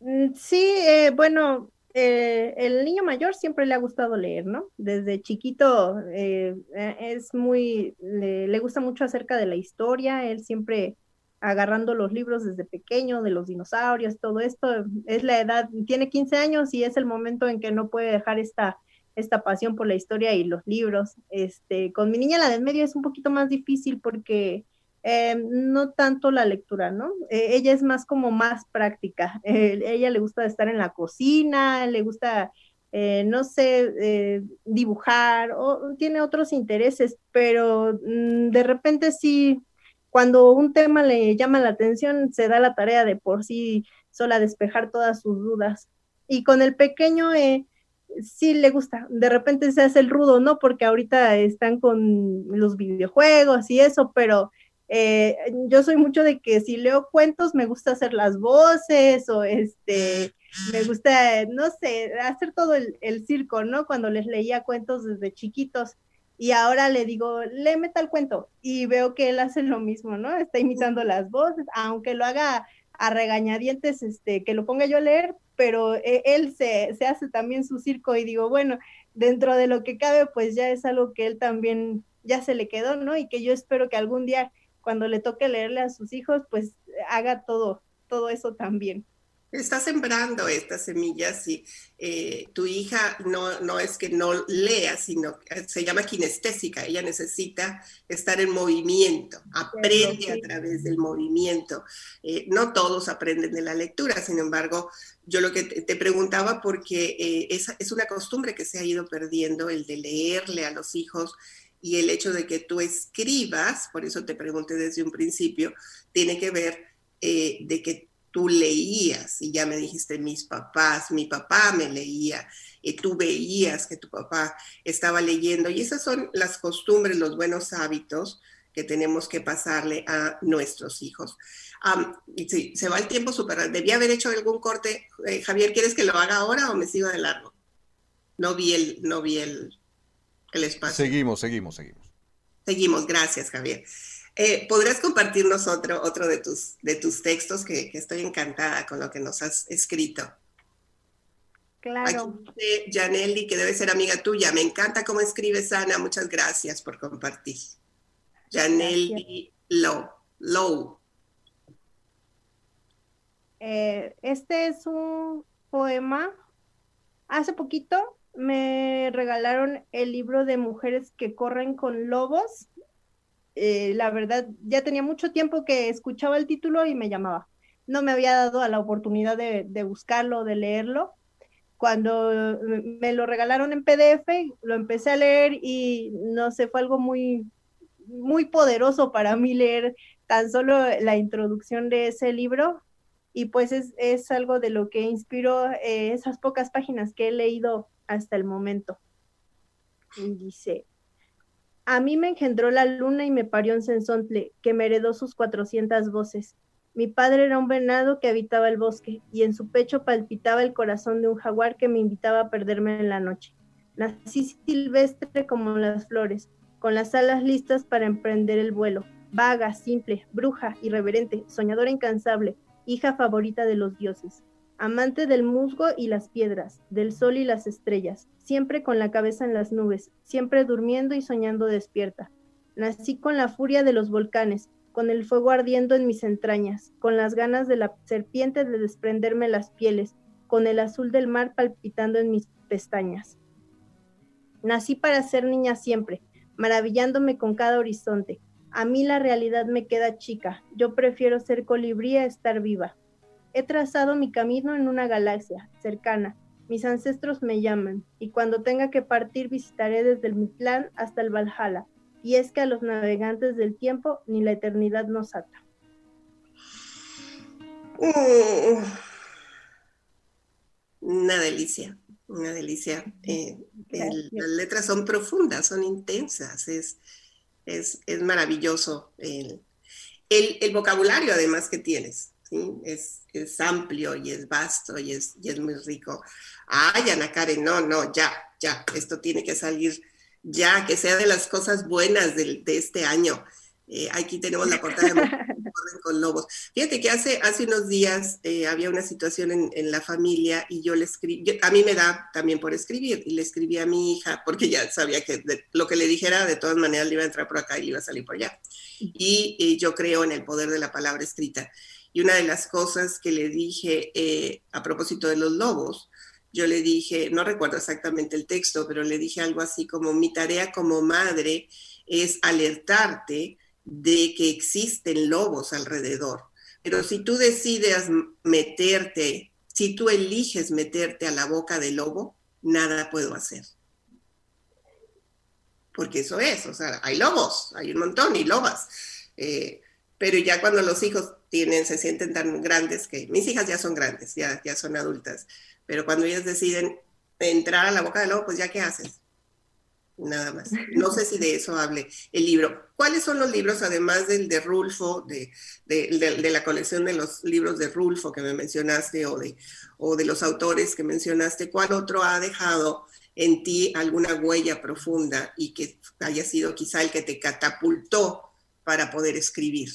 Mm, sí, bueno, eh, el niño mayor siempre le ha gustado leer, ¿no? Desde chiquito eh, eh, es muy, le, gusta mucho acerca de la historia, él siempre agarrando los libros desde pequeño, de los dinosaurios, todo esto, es la edad, tiene 15 años y es el momento en que no puede dejar esta, esta pasión por la historia y los libros. Este, con mi niña la del medio es un poquito más difícil porque eh, no tanto la lectura, ¿no? Eh, ella es más como más práctica. Eh, ella le gusta estar en la cocina, le gusta, no sé, dibujar, o tiene otros intereses, pero mm, de repente sí, cuando un tema le llama la atención, se da la tarea de por sí sola despejar todas sus dudas. Y con el pequeño, sí le gusta. De repente se hace el rudo, ¿no? Porque ahorita están con los videojuegos y eso, pero eh, yo soy mucho de que si leo cuentos me gusta hacer las voces o este, me gusta, no sé, hacer todo el, circo, ¿no? Cuando les leía cuentos desde chiquitos y ahora le digo, léeme tal cuento y veo que él hace lo mismo, ¿no? Está imitando las voces, aunque lo haga a regañadientes, este, que lo ponga yo a leer, pero eh, él se, se hace también su circo y digo, bueno, dentro de lo que cabe, pues ya es algo que él también ya se le quedó, ¿no? Y que yo espero que algún día cuando le toque leerle a sus hijos, pues haga todo, todo eso también. Está sembrando estas semillas y eh, tu hija no, no es que no lea, sino que se llama kinestésica. Ella necesita estar en movimiento, aprende a través del movimiento. Eh, no todos aprenden de la lectura, sin embargo, yo lo que te, preguntaba porque eh, es, es una costumbre que se ha ido perdiendo, el de leerle a los hijos y el hecho de que tú escribas, por eso te pregunté desde un principio, tiene que ver eh, de que tú leías, y ya me dijiste mis papás, mi papá me leía, y tú veías que tu papá estaba leyendo, y esas son las costumbres, los buenos hábitos que tenemos que pasarle a nuestros hijos. sí, se va el tiempo súper. Debía haber hecho algún corte. Eh, Javier, ¿quieres que lo haga ahora o me sigo de largo? No vi el, no vi el, el espacio. Seguimos, seguimos, seguimos. Seguimos, gracias, Javier. Eh, ¿Podrías compartirnos otro, otro de, tus, de tus textos que, estoy encantada con lo que nos has escrito? Claro. Aquí Janelli, que debe ser amiga tuya. Me encanta cómo escribes, Ana. Muchas gracias por compartir. Janelli Low. Low. Eh, este es un poema. Hace poquito me regalaron el libro de mujeres que corren con lobos. Eh, la verdad, ya tenía mucho tiempo que escuchaba el título y me llamaba. No me había dado a la oportunidad de, buscarlo, de leerlo. Cuando me lo regalaron en PDF, lo empecé a leer y no sé, fue algo muy, muy poderoso para mí leer tan solo la introducción de ese libro y pues es, algo de lo que inspiró eh, esas pocas páginas que he leído hasta el momento. Y dice, a mí me engendró la luna y me parió un sensontle que me heredó sus cuatrocientas voces. Mi padre era un venado que habitaba el bosque y en su pecho palpitaba el corazón de un jaguar que me invitaba a perderme en la noche. Nací silvestre como las flores, con las alas listas para emprender el vuelo. Vaga, simple, bruja, irreverente, soñadora incansable, hija favorita de los dioses amante del musgo y las piedras, del sol y las estrellas, siempre con la cabeza en las nubes, siempre durmiendo y soñando despierta. Nací con la furia de los volcanes, con el fuego ardiendo en mis entrañas, con las ganas de la serpiente de desprenderme las pieles, con el azul del mar palpitando en mis pestañas. Nací para ser niña siempre, maravillándome con cada horizonte. A mí la realidad me queda chica, yo prefiero ser colibrí a estar viva. He trazado mi camino en una galaxia cercana. Mis ancestros me llaman, y cuando tenga que partir visitaré desde el Mitlán hasta el Valhalla. Y es que a los navegantes del tiempo ni la eternidad nos ata. Mm. una delicia, una delicia. Eh, las letras son profundas, son intensas, es, es, maravilloso el, el vocabulario además que tienes. Es, es, amplio y es vasto y es, y es muy rico. Ay, Ana Karen, no, no, ya, ya, esto tiene que salir ya, que sea de las cosas buenas de, de este año. Eh, aquí tenemos la portada de con Lobos. Fíjate que hace, hace unos días eh, había una situación en, en, la familia y yo le escribí, a mí me da también por escribir y le escribí a mi hija porque ya sabía que lo que le dijera de todas maneras le iba a entrar por acá y le iba a salir por allá. Y, y yo creo en el poder de la palabra escrita. Y una de las cosas que le dije eh, a propósito de los lobos, yo le dije, no recuerdo exactamente el texto, pero le dije algo así como, mi tarea como madre es alertarte de que existen lobos alrededor. Pero si tú decides meterte, si tú eliges meterte a la boca del lobo, nada puedo hacer. Porque eso es, o sea, hay lobos, hay un montón y lobas. Eh, pero ya cuando los hijos tienen, se sienten tan grandes que mis hijas ya son grandes, ya, ya son adultas, pero cuando ellas deciden entrar a la boca del lobo, pues ya qué haces. Nada más. No sé si de eso hable el libro. ¿Cuáles son los libros, además del de Rulfo, de, de, la colección de los libros de Rulfo que me mencionaste, o de, o de los autores que mencionaste, cuál otro ha dejado en ti alguna huella profunda y que haya sido quizá el que te catapultó para poder escribir?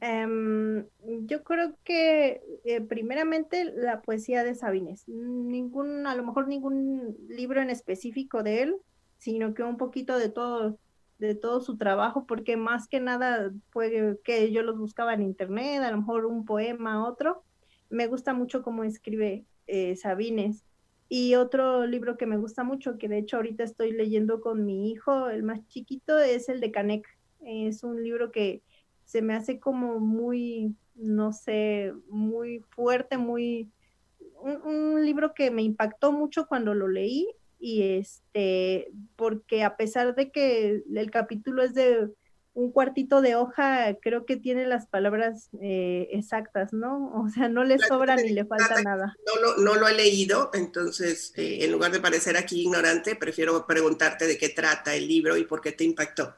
Em, yo creo que eh, primeramente la poesía de Sabines. Ningún, a lo mejor ningún libro en específico de él, sino que un poquito de todo, de todo su trabajo, porque más que nada fue que yo los buscaba en internet, a lo mejor un poema, otro. Me gusta mucho cómo escribe eh, Sabines. Y otro libro que me gusta mucho, que de hecho ahorita estoy leyendo con mi hijo, el más chiquito, es el de Canek. Es un libro que se me hace como muy, no sé, muy fuerte, muy... Un, libro que me impactó mucho cuando lo leí y este, porque a pesar de que el capítulo es de un cuartito de hoja, creo que tiene las palabras eh, exactas, ¿no? O sea, no le sobra ni le falta nada. No lo, no lo he leído, entonces, eh, en lugar de parecer aquí ignorante, prefiero preguntarte de qué trata el libro y por qué te impactó.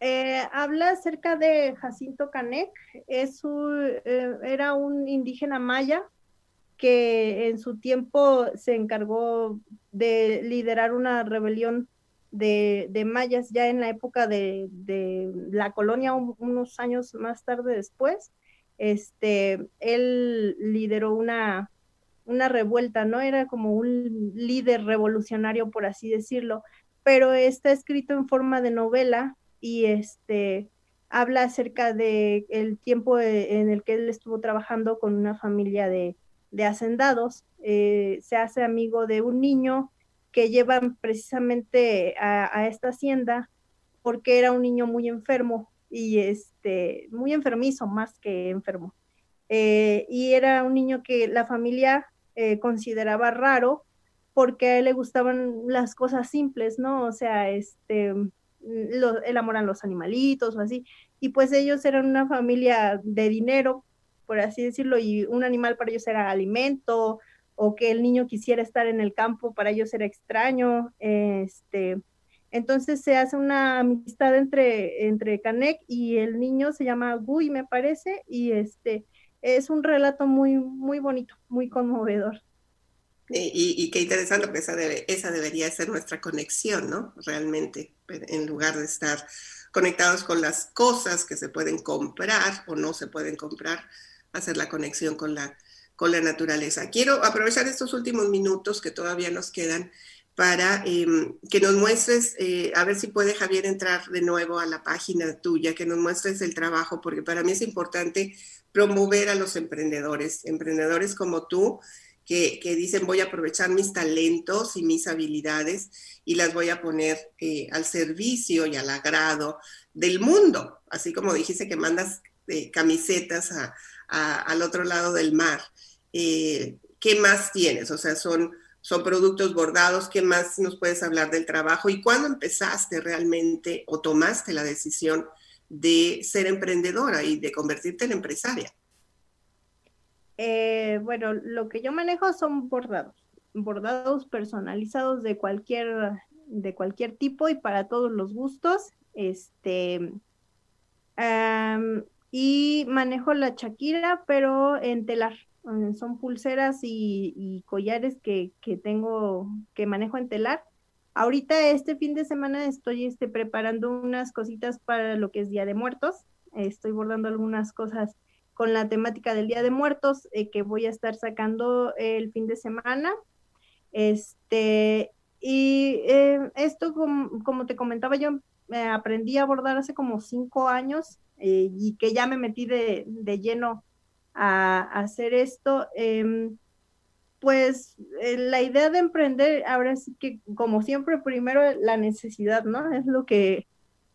Eh, habla acerca de Jacinto Canek, es era un indígena maya que en su tiempo se encargó de liderar una rebelión de, mayas ya en la época de, la colonia, unos años más tarde después. Este, él lideró una, una revuelta, ¿no? Era como un líder revolucionario, por así decirlo, pero está escrito en forma de novela y este habla acerca de el tiempo en el que él estuvo trabajando con una familia de, de hacendados, eh, se hace amigo de un niño que llevan precisamente a, esta hacienda porque era un niño muy enfermo y este, muy enfermizo más que enfermo. Eh, y era un niño que la familia eh, consideraba raro porque a él le gustaban las cosas simples, ¿no? O sea, este, lo, él amor los animalitos o así. Y pues ellos eran una familia de dinero, por así decirlo, y un animal para ellos era alimento, o que el niño quisiera estar en el campo, para ellos era extraño. Este, entonces se hace una amistad entre, entre Canek y el niño, se llama Gui, me parece, y este, es un relato muy, muy bonito, muy conmovedor. Y, y, qué interesante, porque esa, esa debería ser nuestra conexión, ¿no? Realmente, en lugar de estar conectados con las cosas que se pueden comprar o no se pueden comprar, hacer la conexión con la, con la naturaleza. Quiero aprovechar estos últimos minutos que todavía nos quedan para em, que nos muestres, eh, a ver si puede Javier entrar de nuevo a la página tuya, que nos muestres el trabajo, porque para mí es importante promover a los emprendedores, emprendedores como tú, que, dicen voy a aprovechar mis talentos y mis habilidades y las voy a poner eh, al servicio y al agrado del mundo, así como dijiste que mandas eh, camisetas al otro lado del mar. Eh, ¿Qué más tienes? O sea, son, son productos bordados. ¿Qué más nos puedes hablar del trabajo? ¿Y cuándo empezaste realmente o tomaste la decisión de ser emprendedora y de convertirte en empresaria? Eh, bueno, lo que yo manejo son bordados, bordados personalizados de cualquier, de cualquier tipo y para todos los gustos. Este, y manejo la Shakira, pero en telar. Eh, son pulseras y, collares que, tengo, que manejo en telar. Ahorita este fin de semana estoy este, preparando unas cositas para lo que es Día de Muertos. Estoy bordando algunas cosas con la temática del Día de Muertos eh, que voy a estar sacando el fin de semana. Este, y eh, esto, como, te comentaba, yo aprendí a bordar hace como cinco años eh, y que ya me metí de, lleno a, hacer esto, em, pues eh, la idea de emprender, ahora sí que como siempre, primero la necesidad, ¿no? Es lo que,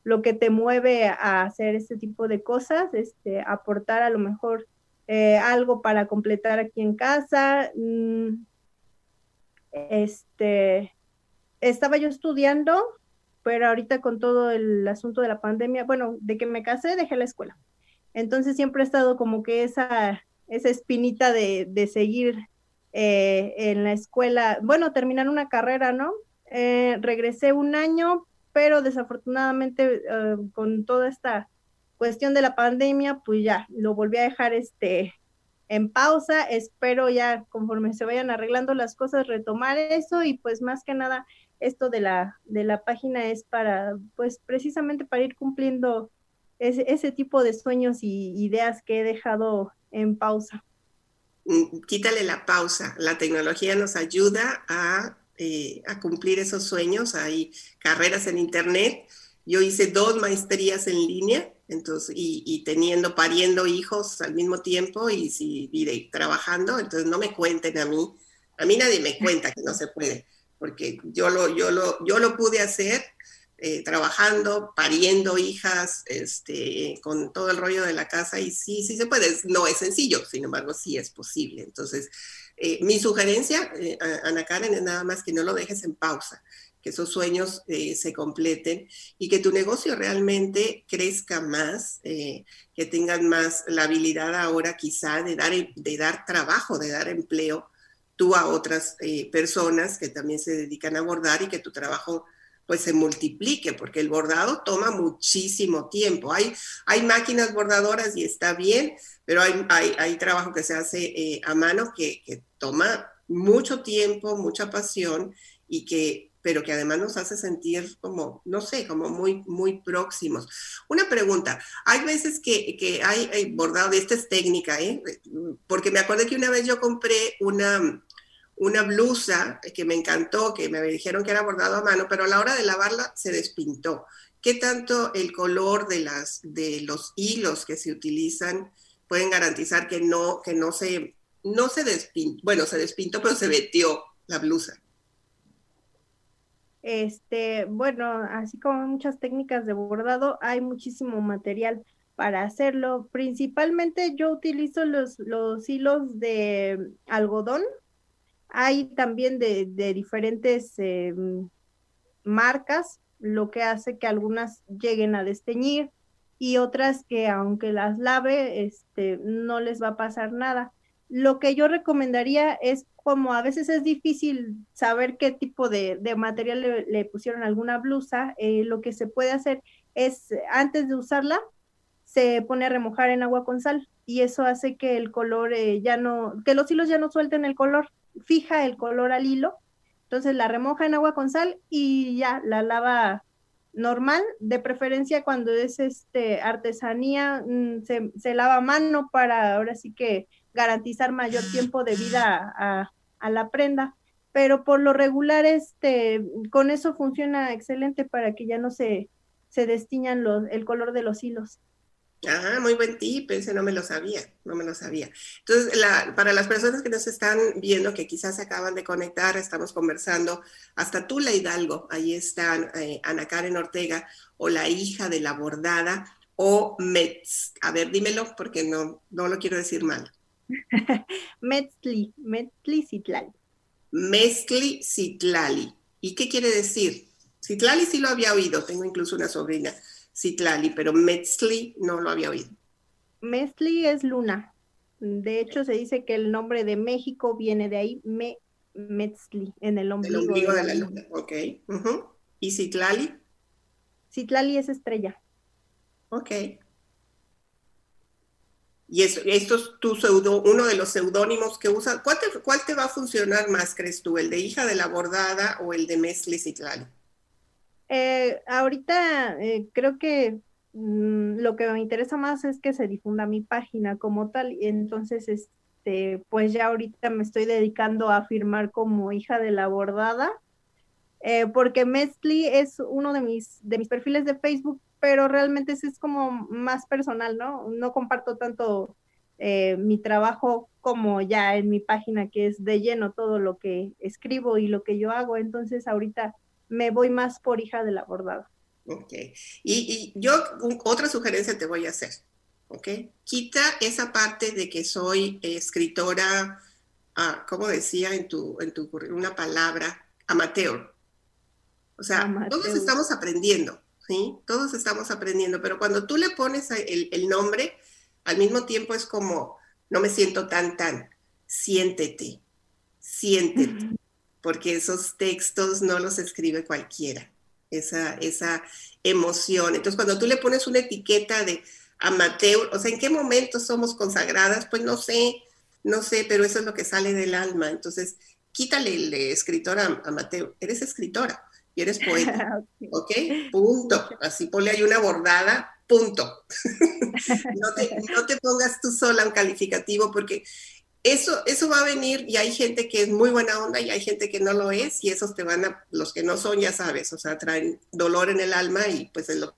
lo que te mueve a hacer este tipo de cosas, este, aportar a lo mejor eh, algo para completar aquí en casa. Mm, este, estaba yo estudiando pero ahorita con todo el asunto de la pandemia, bueno, de que me casé, dejé la escuela. Entonces siempre he estado como que esa, esa espinita de, de seguir eh, en la escuela, bueno, terminar una carrera, ¿no? Eh, regresé un año, pero desafortunadamente eh, con toda esta cuestión de la pandemia, pues ya lo volví a dejar este en pausa. Espero ya conforme se vayan arreglando las cosas retomar eso y pues más que nada esto de la, de la página es para, pues precisamente para ir cumpliendo ese, ese tipo de sueños y ideas que he dejado en pausa. Mm, quítale la pausa. La tecnología nos ayuda a, eh, a cumplir esos sueños. Hay carreras en Internet. Yo hice dos maestrías en línea, entonces, y, y teniendo, pariendo hijos al mismo tiempo y, si, y trabajando, entonces no me cuenten a mí. A mí nadie me cuenta que no se puede porque yo lo, yo lo, yo lo pude hacer eh, trabajando, pariendo hijas, este, con todo el rollo de la casa y sí, sí se puede. No es sencillo, sin embargo, sí es posible. Entonces, eh, mi sugerencia, eh, Ana Karen, es nada más que no lo dejes en pausa, que esos sueños se completen y que tu negocio realmente crezca más, que tengan más la habilidad ahora quizá de dar, de dar trabajo, de dar empleo tú a otras personas que también se dedican a bordar y que tu trabajo pues se multiplique, porque el bordado toma muchísimo tiempo. Hay, hay máquinas bordadoras y está bien, pero hay, hay, trabajo que se hace eh, a mano que, toma mucho tiempo, mucha pasión y que pero que además nos hace sentir como, no sé, como muy, muy próximos. Una pregunta, hay veces que, que hay, hay, bordado, esta es técnica, ¿eh? porque me acuerdo que una vez yo compré una, una blusa que me encantó, que me dijeron que era bordado a mano, pero a la hora de lavarla se despintó. ¿Qué tanto el color de, las, de los hilos que se utilizan pueden garantizar que no, que no se, no se despintó, bueno, se despintó, pero se vetió la blusa? Este, bueno, así como muchas técnicas de bordado, hay muchísimo material para hacerlo. Principalmente yo utilizo los, los hilos de algodón, hay también de, diferentes eh, marcas, lo que hace que algunas lleguen a desteñir y otras que aunque las lave, este, no les va a pasar nada. Lo que yo recomendaría es como a veces es difícil saber qué tipo de, material le, pusieron alguna blusa, eh, lo que se puede hacer es antes de usarla, se pone a remojar en agua con sal y eso hace que el color eh, ya no, que los hilos ya no suelten el color fija el color al hilo, entonces la remoja en agua con sal y ya la lava normal, de preferencia cuando es este artesanía, mm, se, lava a mano para ahora sí que garantizar mayor tiempo de vida a, la prenda, pero por lo regular este, con eso funciona excelente para que ya no se, se destiñan los, el color de los hilos. Ah, muy buen tip, ese no me lo sabía, no me lo sabía. Entonces, para las personas que nos están viendo, que quizás se acaban de conectar, estamos conversando, hasta Tula Hidalgo, ahí están eh, Ana Karen Ortega, o la hija de la bordada, o Metz. A ver, dímelo, porque no, no lo quiero decir mal. <laughs> Metzli, Metzli Citlali. Mezcli Citlali. ¿Y qué quiere decir? Citlali sí lo había oído, tengo incluso una sobrina Citlali, pero Metzli no lo había oído. Metzli es luna. De hecho, se dice que el nombre de México viene de ahí, Me Metzli, en el ombligo, de, la luna. Ok. ¿Y Citlali? Citlali es estrella. Ok. Y esto es tu pseudo, uno de los seudónimos que usas. ¿Cuál te, ¿Cuál te va a funcionar más, crees tú? ¿El de hija de la bordada o el de Mesli? Eh, ahorita eh, creo que mm, lo que me interesa más es que se difunda mi página como tal. Entonces, este, pues ya ahorita me estoy dedicando a firmar como hija de la bordada, eh, porque Mezcli es uno de mis, de mis perfiles de Facebook, pero realmente es como más personal, ¿no? No comparto tanto mi trabajo como ya en mi página, que es de lleno todo lo que escribo y lo que yo hago. Entonces, ahorita me voy más por hija de la bordada. Ok. Y, yo otra sugerencia te voy a hacer. ¿Ok? Quita esa parte de que soy escritora, ah, como decía en tu, en tu una palabra, amateur. O sea, todos estamos aprendiendo, ¿sí? Todos estamos aprendiendo, pero cuando tú le pones el, el nombre, al mismo tiempo es como, no me siento tan, tan, siéntete, siéntete porque esos textos no los escribe cualquiera, esa, esa emoción. Entonces, cuando tú le pones una etiqueta de amateur, o sea, ¿en qué momento somos consagradas? Pues no sé, no sé, pero eso es lo que sale del alma. Entonces, quítale el de escritora amateur, eres escritora y eres poeta, ¿ok? Punto. Así ponle ahí una bordada, punto. <laughs> no, te, no te pongas tú sola un calificativo porque eso, eso va a venir y hay gente que es muy buena onda y hay gente que no lo es y esos te van a, los que no son, ya sabes, o sea, traen dolor en el alma y pues es lo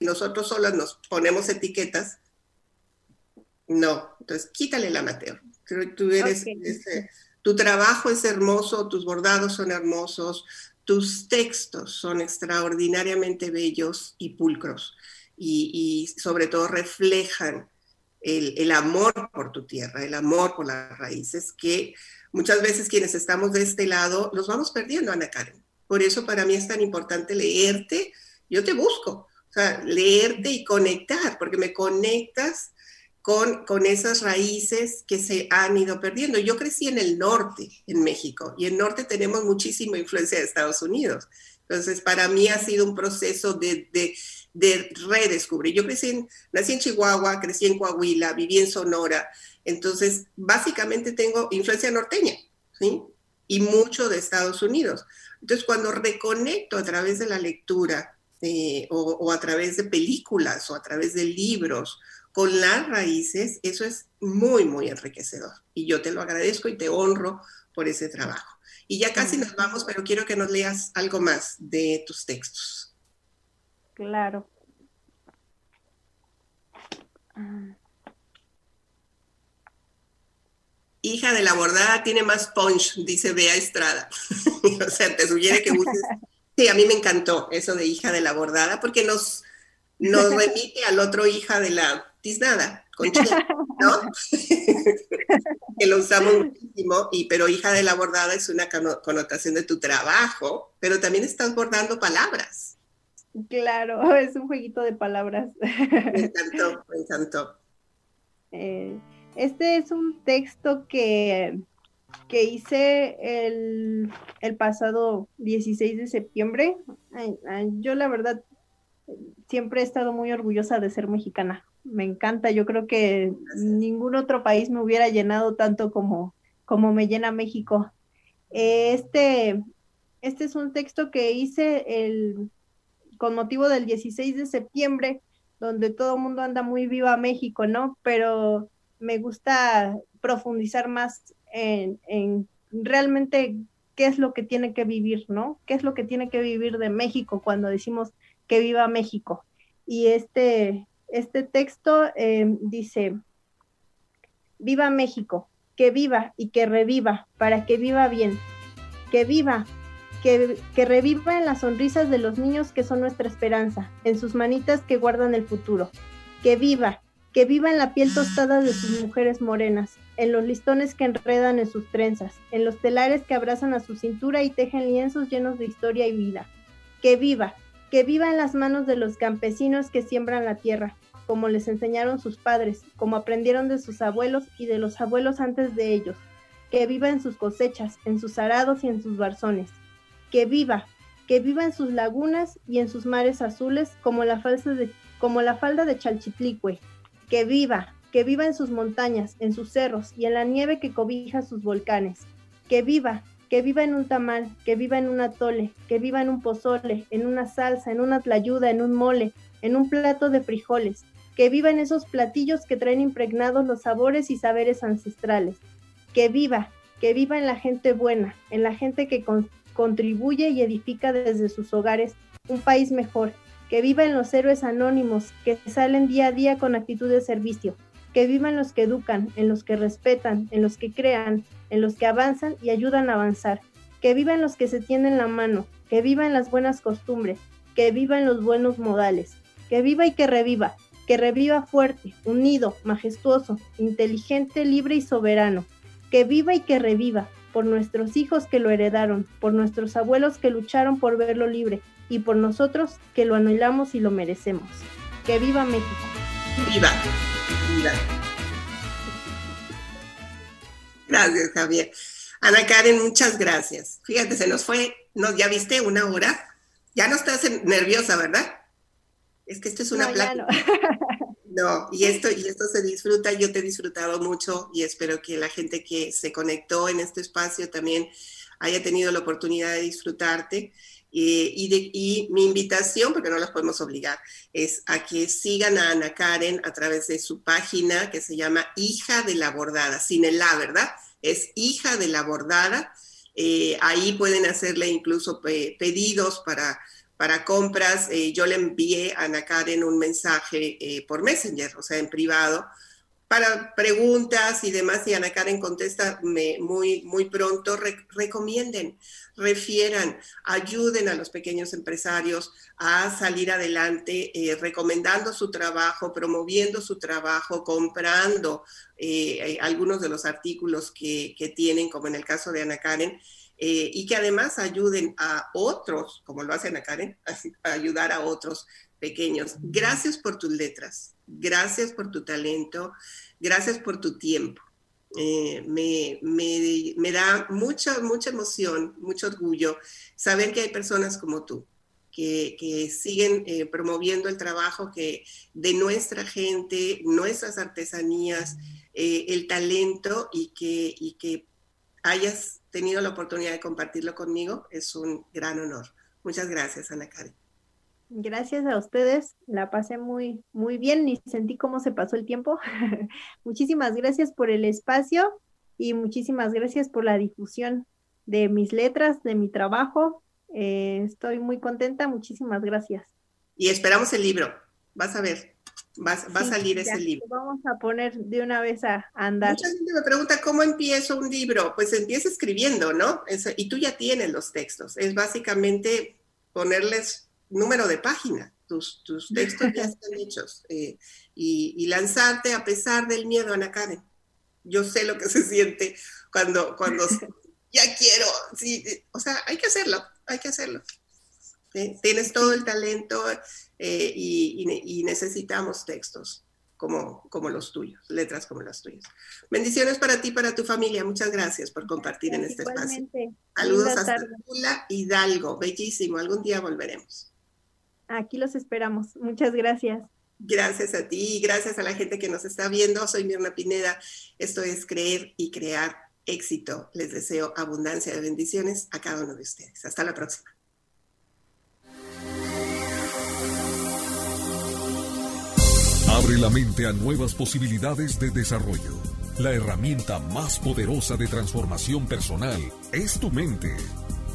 nosotros solos nos ponemos etiquetas, no, entonces quítale la amateur, Tú eres, tu trabajo es hermoso, tus bordados son hermosos, tus textos son extraordinariamente bellos y pulcros y, sobre todo reflejan el, amor por tu tierra, el amor por las raíces, que muchas veces quienes estamos de este lado los vamos perdiendo, Ana Karen. Por eso para mí es tan importante leerte, yo te busco, o sea, leerte y conectar, porque me conectas con, con esas raíces que se han ido perdiendo. Yo crecí en el norte, en México, y en el norte tenemos muchísima influencia de Estados Unidos. Entonces, para mí ha sido un proceso de, de, de redescubrir. Yo crecí nací en Chihuahua, crecí en Coahuila, viví en Sonora. Entonces, básicamente tengo influencia norteña, ¿sí? Y mucho de Estados Unidos. Entonces, cuando reconecto a través de la lectura eh, o, a través de películas o a través de libros con las raíces, eso es muy, muy enriquecedor. Y yo te lo agradezco y te honro por ese trabajo. Y ya casi nos vamos, pero quiero que nos leas algo más de tus textos. Claro. Hija de la bordada tiene más punch, dice Bea Estrada. <laughs> o sea, te sugiere que uses. Sí, a mí me encantó eso de hija de la bordada, porque nos, nos remite al otro hija de la tiznada, con ¿no? <laughs> que lo usamos muchísimo, y, pero hija de la bordada es una connotación de tu trabajo, pero también estás bordando palabras. Claro, <laughs> es un jueguito de palabras. Me <laughs> encantó, me encantó. Eh, este es un texto que, que hice el, el, pasado 16 de septiembre. yo la verdad siempre he estado muy orgullosa de ser mexicana. Me encanta, yo creo que ningún otro país me hubiera llenado tanto como, como me llena México. Este, este es un texto que hice el, con motivo del 16 de septiembre, donde todo el mundo anda muy viva México, ¿no? Pero me gusta profundizar más en, en realmente qué es lo que tiene que vivir, ¿no? ¿Qué es lo que tiene que vivir de México cuando decimos que viva México. Y este, este texto eh, dice, viva México, que viva y que reviva, para que viva bien, que viva, que, que, reviva en las sonrisas de los niños que son nuestra esperanza, en sus manitas que guardan el futuro, que viva, que viva en la piel tostada de sus mujeres morenas, en los listones que enredan en sus trenzas, en los telares que abrazan a su cintura y tejen lienzos llenos de historia y vida, que viva, que viva en las manos de los campesinos que siembran la tierra, como les enseñaron sus padres, como aprendieron de sus abuelos y de los abuelos antes de ellos, que viva en sus cosechas, en sus arados y en sus barzones, que viva, que viva en sus lagunas y en sus mares azules como la, falda de Chalchitlicue, que viva, que viva en sus montañas, en sus cerros y en la nieve que cobija sus volcanes, que viva, que viva en un tamal, que viva en un atole, que viva en un pozole, en una salsa, en una tlayuda, en un mole, en un plato de frijoles, que viva en esos platillos que traen impregnados los sabores y saberes ancestrales, que viva, que viva en la gente buena, en la gente que contribuye y edifica desde sus hogares un país mejor, que viva en los héroes anónimos que salen día a día con actitud de servicio, que vivan los que educan, en los que respetan, en los que crean, en los que avanzan y ayudan a avanzar, que vivan los que se tienden la mano, que vivan las buenas costumbres, que vivan los buenos modales, que viva y que reviva, que reviva fuerte, unido, majestuoso, inteligente, libre y soberano, que viva y que reviva, por nuestros hijos que lo heredaron, por nuestros abuelos que lucharon por verlo libre y por nosotros que lo anhelamos y lo merecemos. Que viva México. Viva. Gracias, Javier. Ana Karen, muchas gracias. Fíjate, se nos fue, no, ya viste una hora. Ya no estás nerviosa, ¿verdad? Es que esto es una no, <laughs> No. y esto, y esto se disfruta, yo te he disfrutado mucho y espero que la gente que se conectó en este espacio también haya tenido la oportunidad de disfrutarte. Y, de, y, mi invitación, porque no las podemos obligar, es a que sigan a Ana Karen a través de su página que se llama Hija de la Bordada, sin el la, ¿verdad? Es Hija de la Bordada. Eh, ahí pueden hacerle incluso pedidos para, para compras. Eh, yo le envié a Ana Karen un mensaje eh, por Messenger, o sea, en privado, para preguntas y demás, y Ana Karen contesta muy, muy pronto, recomienden, refieran, ayuden a los pequeños empresarios a salir adelante, eh, recomendando su trabajo, promoviendo su trabajo, comprando eh, eh, algunos de los artículos que, tienen, como en el caso de Ana Karen, y que además ayuden a otros, como lo hace Ana Karen, <laughs> a ayudar a otros pequeños. Gracias por tus letras, gracias por tu talento, gracias por tu tiempo. Eh, me, me, da mucha, mucha emoción, mucho orgullo saber que hay personas como tú, que, que siguen eh, promoviendo el trabajo que de nuestra gente, nuestras artesanías, eh, el talento y que, y que hayas tenido la oportunidad de compartirlo conmigo es un gran honor. Muchas gracias, Ana Karen. Gracias a ustedes, la pasé muy, muy bien y sentí cómo se pasó el tiempo. <laughs> muchísimas gracias por el espacio y muchísimas gracias por la difusión de mis letras, de mi trabajo. Eh, estoy muy contenta, muchísimas gracias. Y esperamos el libro, vas a ver, va, a salir ese libro. Vamos a poner de una vez a andar. Mucha gente me pregunta, ¿cómo empiezo un libro? Pues empieza escribiendo, ¿no? y tú ya tienes los textos, es básicamente ponerles número de página, tus, tus textos ya <laughs> están hechos, eh, y, lanzarte a pesar del miedo, Ana Karen. Yo sé lo que se siente cuando, cuando <laughs> ya quiero, sí, o sea, hay que hacerlo, hay que hacerlo. Tienes todo el talento eh, y, necesitamos textos como, como los tuyos, letras como las tuyas. Bendiciones para ti, para tu familia. Muchas gracias por compartir en este espacio. Saludos hasta Tula Hidalgo. Bellísimo. Algún día volveremos. Aquí los esperamos. Muchas gracias. Gracias a ti y gracias a la gente que nos está viendo. Soy Mirna Pineda. Esto es Creer y Crear Éxito. Les deseo abundancia de bendiciones a cada uno de ustedes. Hasta la próxima. Abre la mente a nuevas posibilidades de desarrollo. La herramienta más poderosa de transformación personal es tu mente.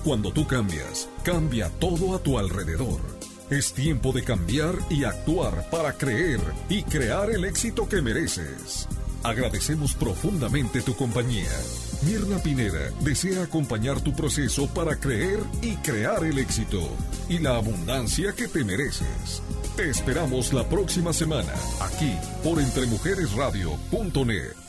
Cuando tú cambias, cambia todo a tu alrededor. Es tiempo de cambiar y actuar para creer y crear el éxito que mereces. Agradecemos profundamente tu compañía. Mirna Pineda desea acompañar tu proceso para creer y crear el éxito y la abundancia que te mereces. Te esperamos la próxima semana aquí por entremujeresradio.net.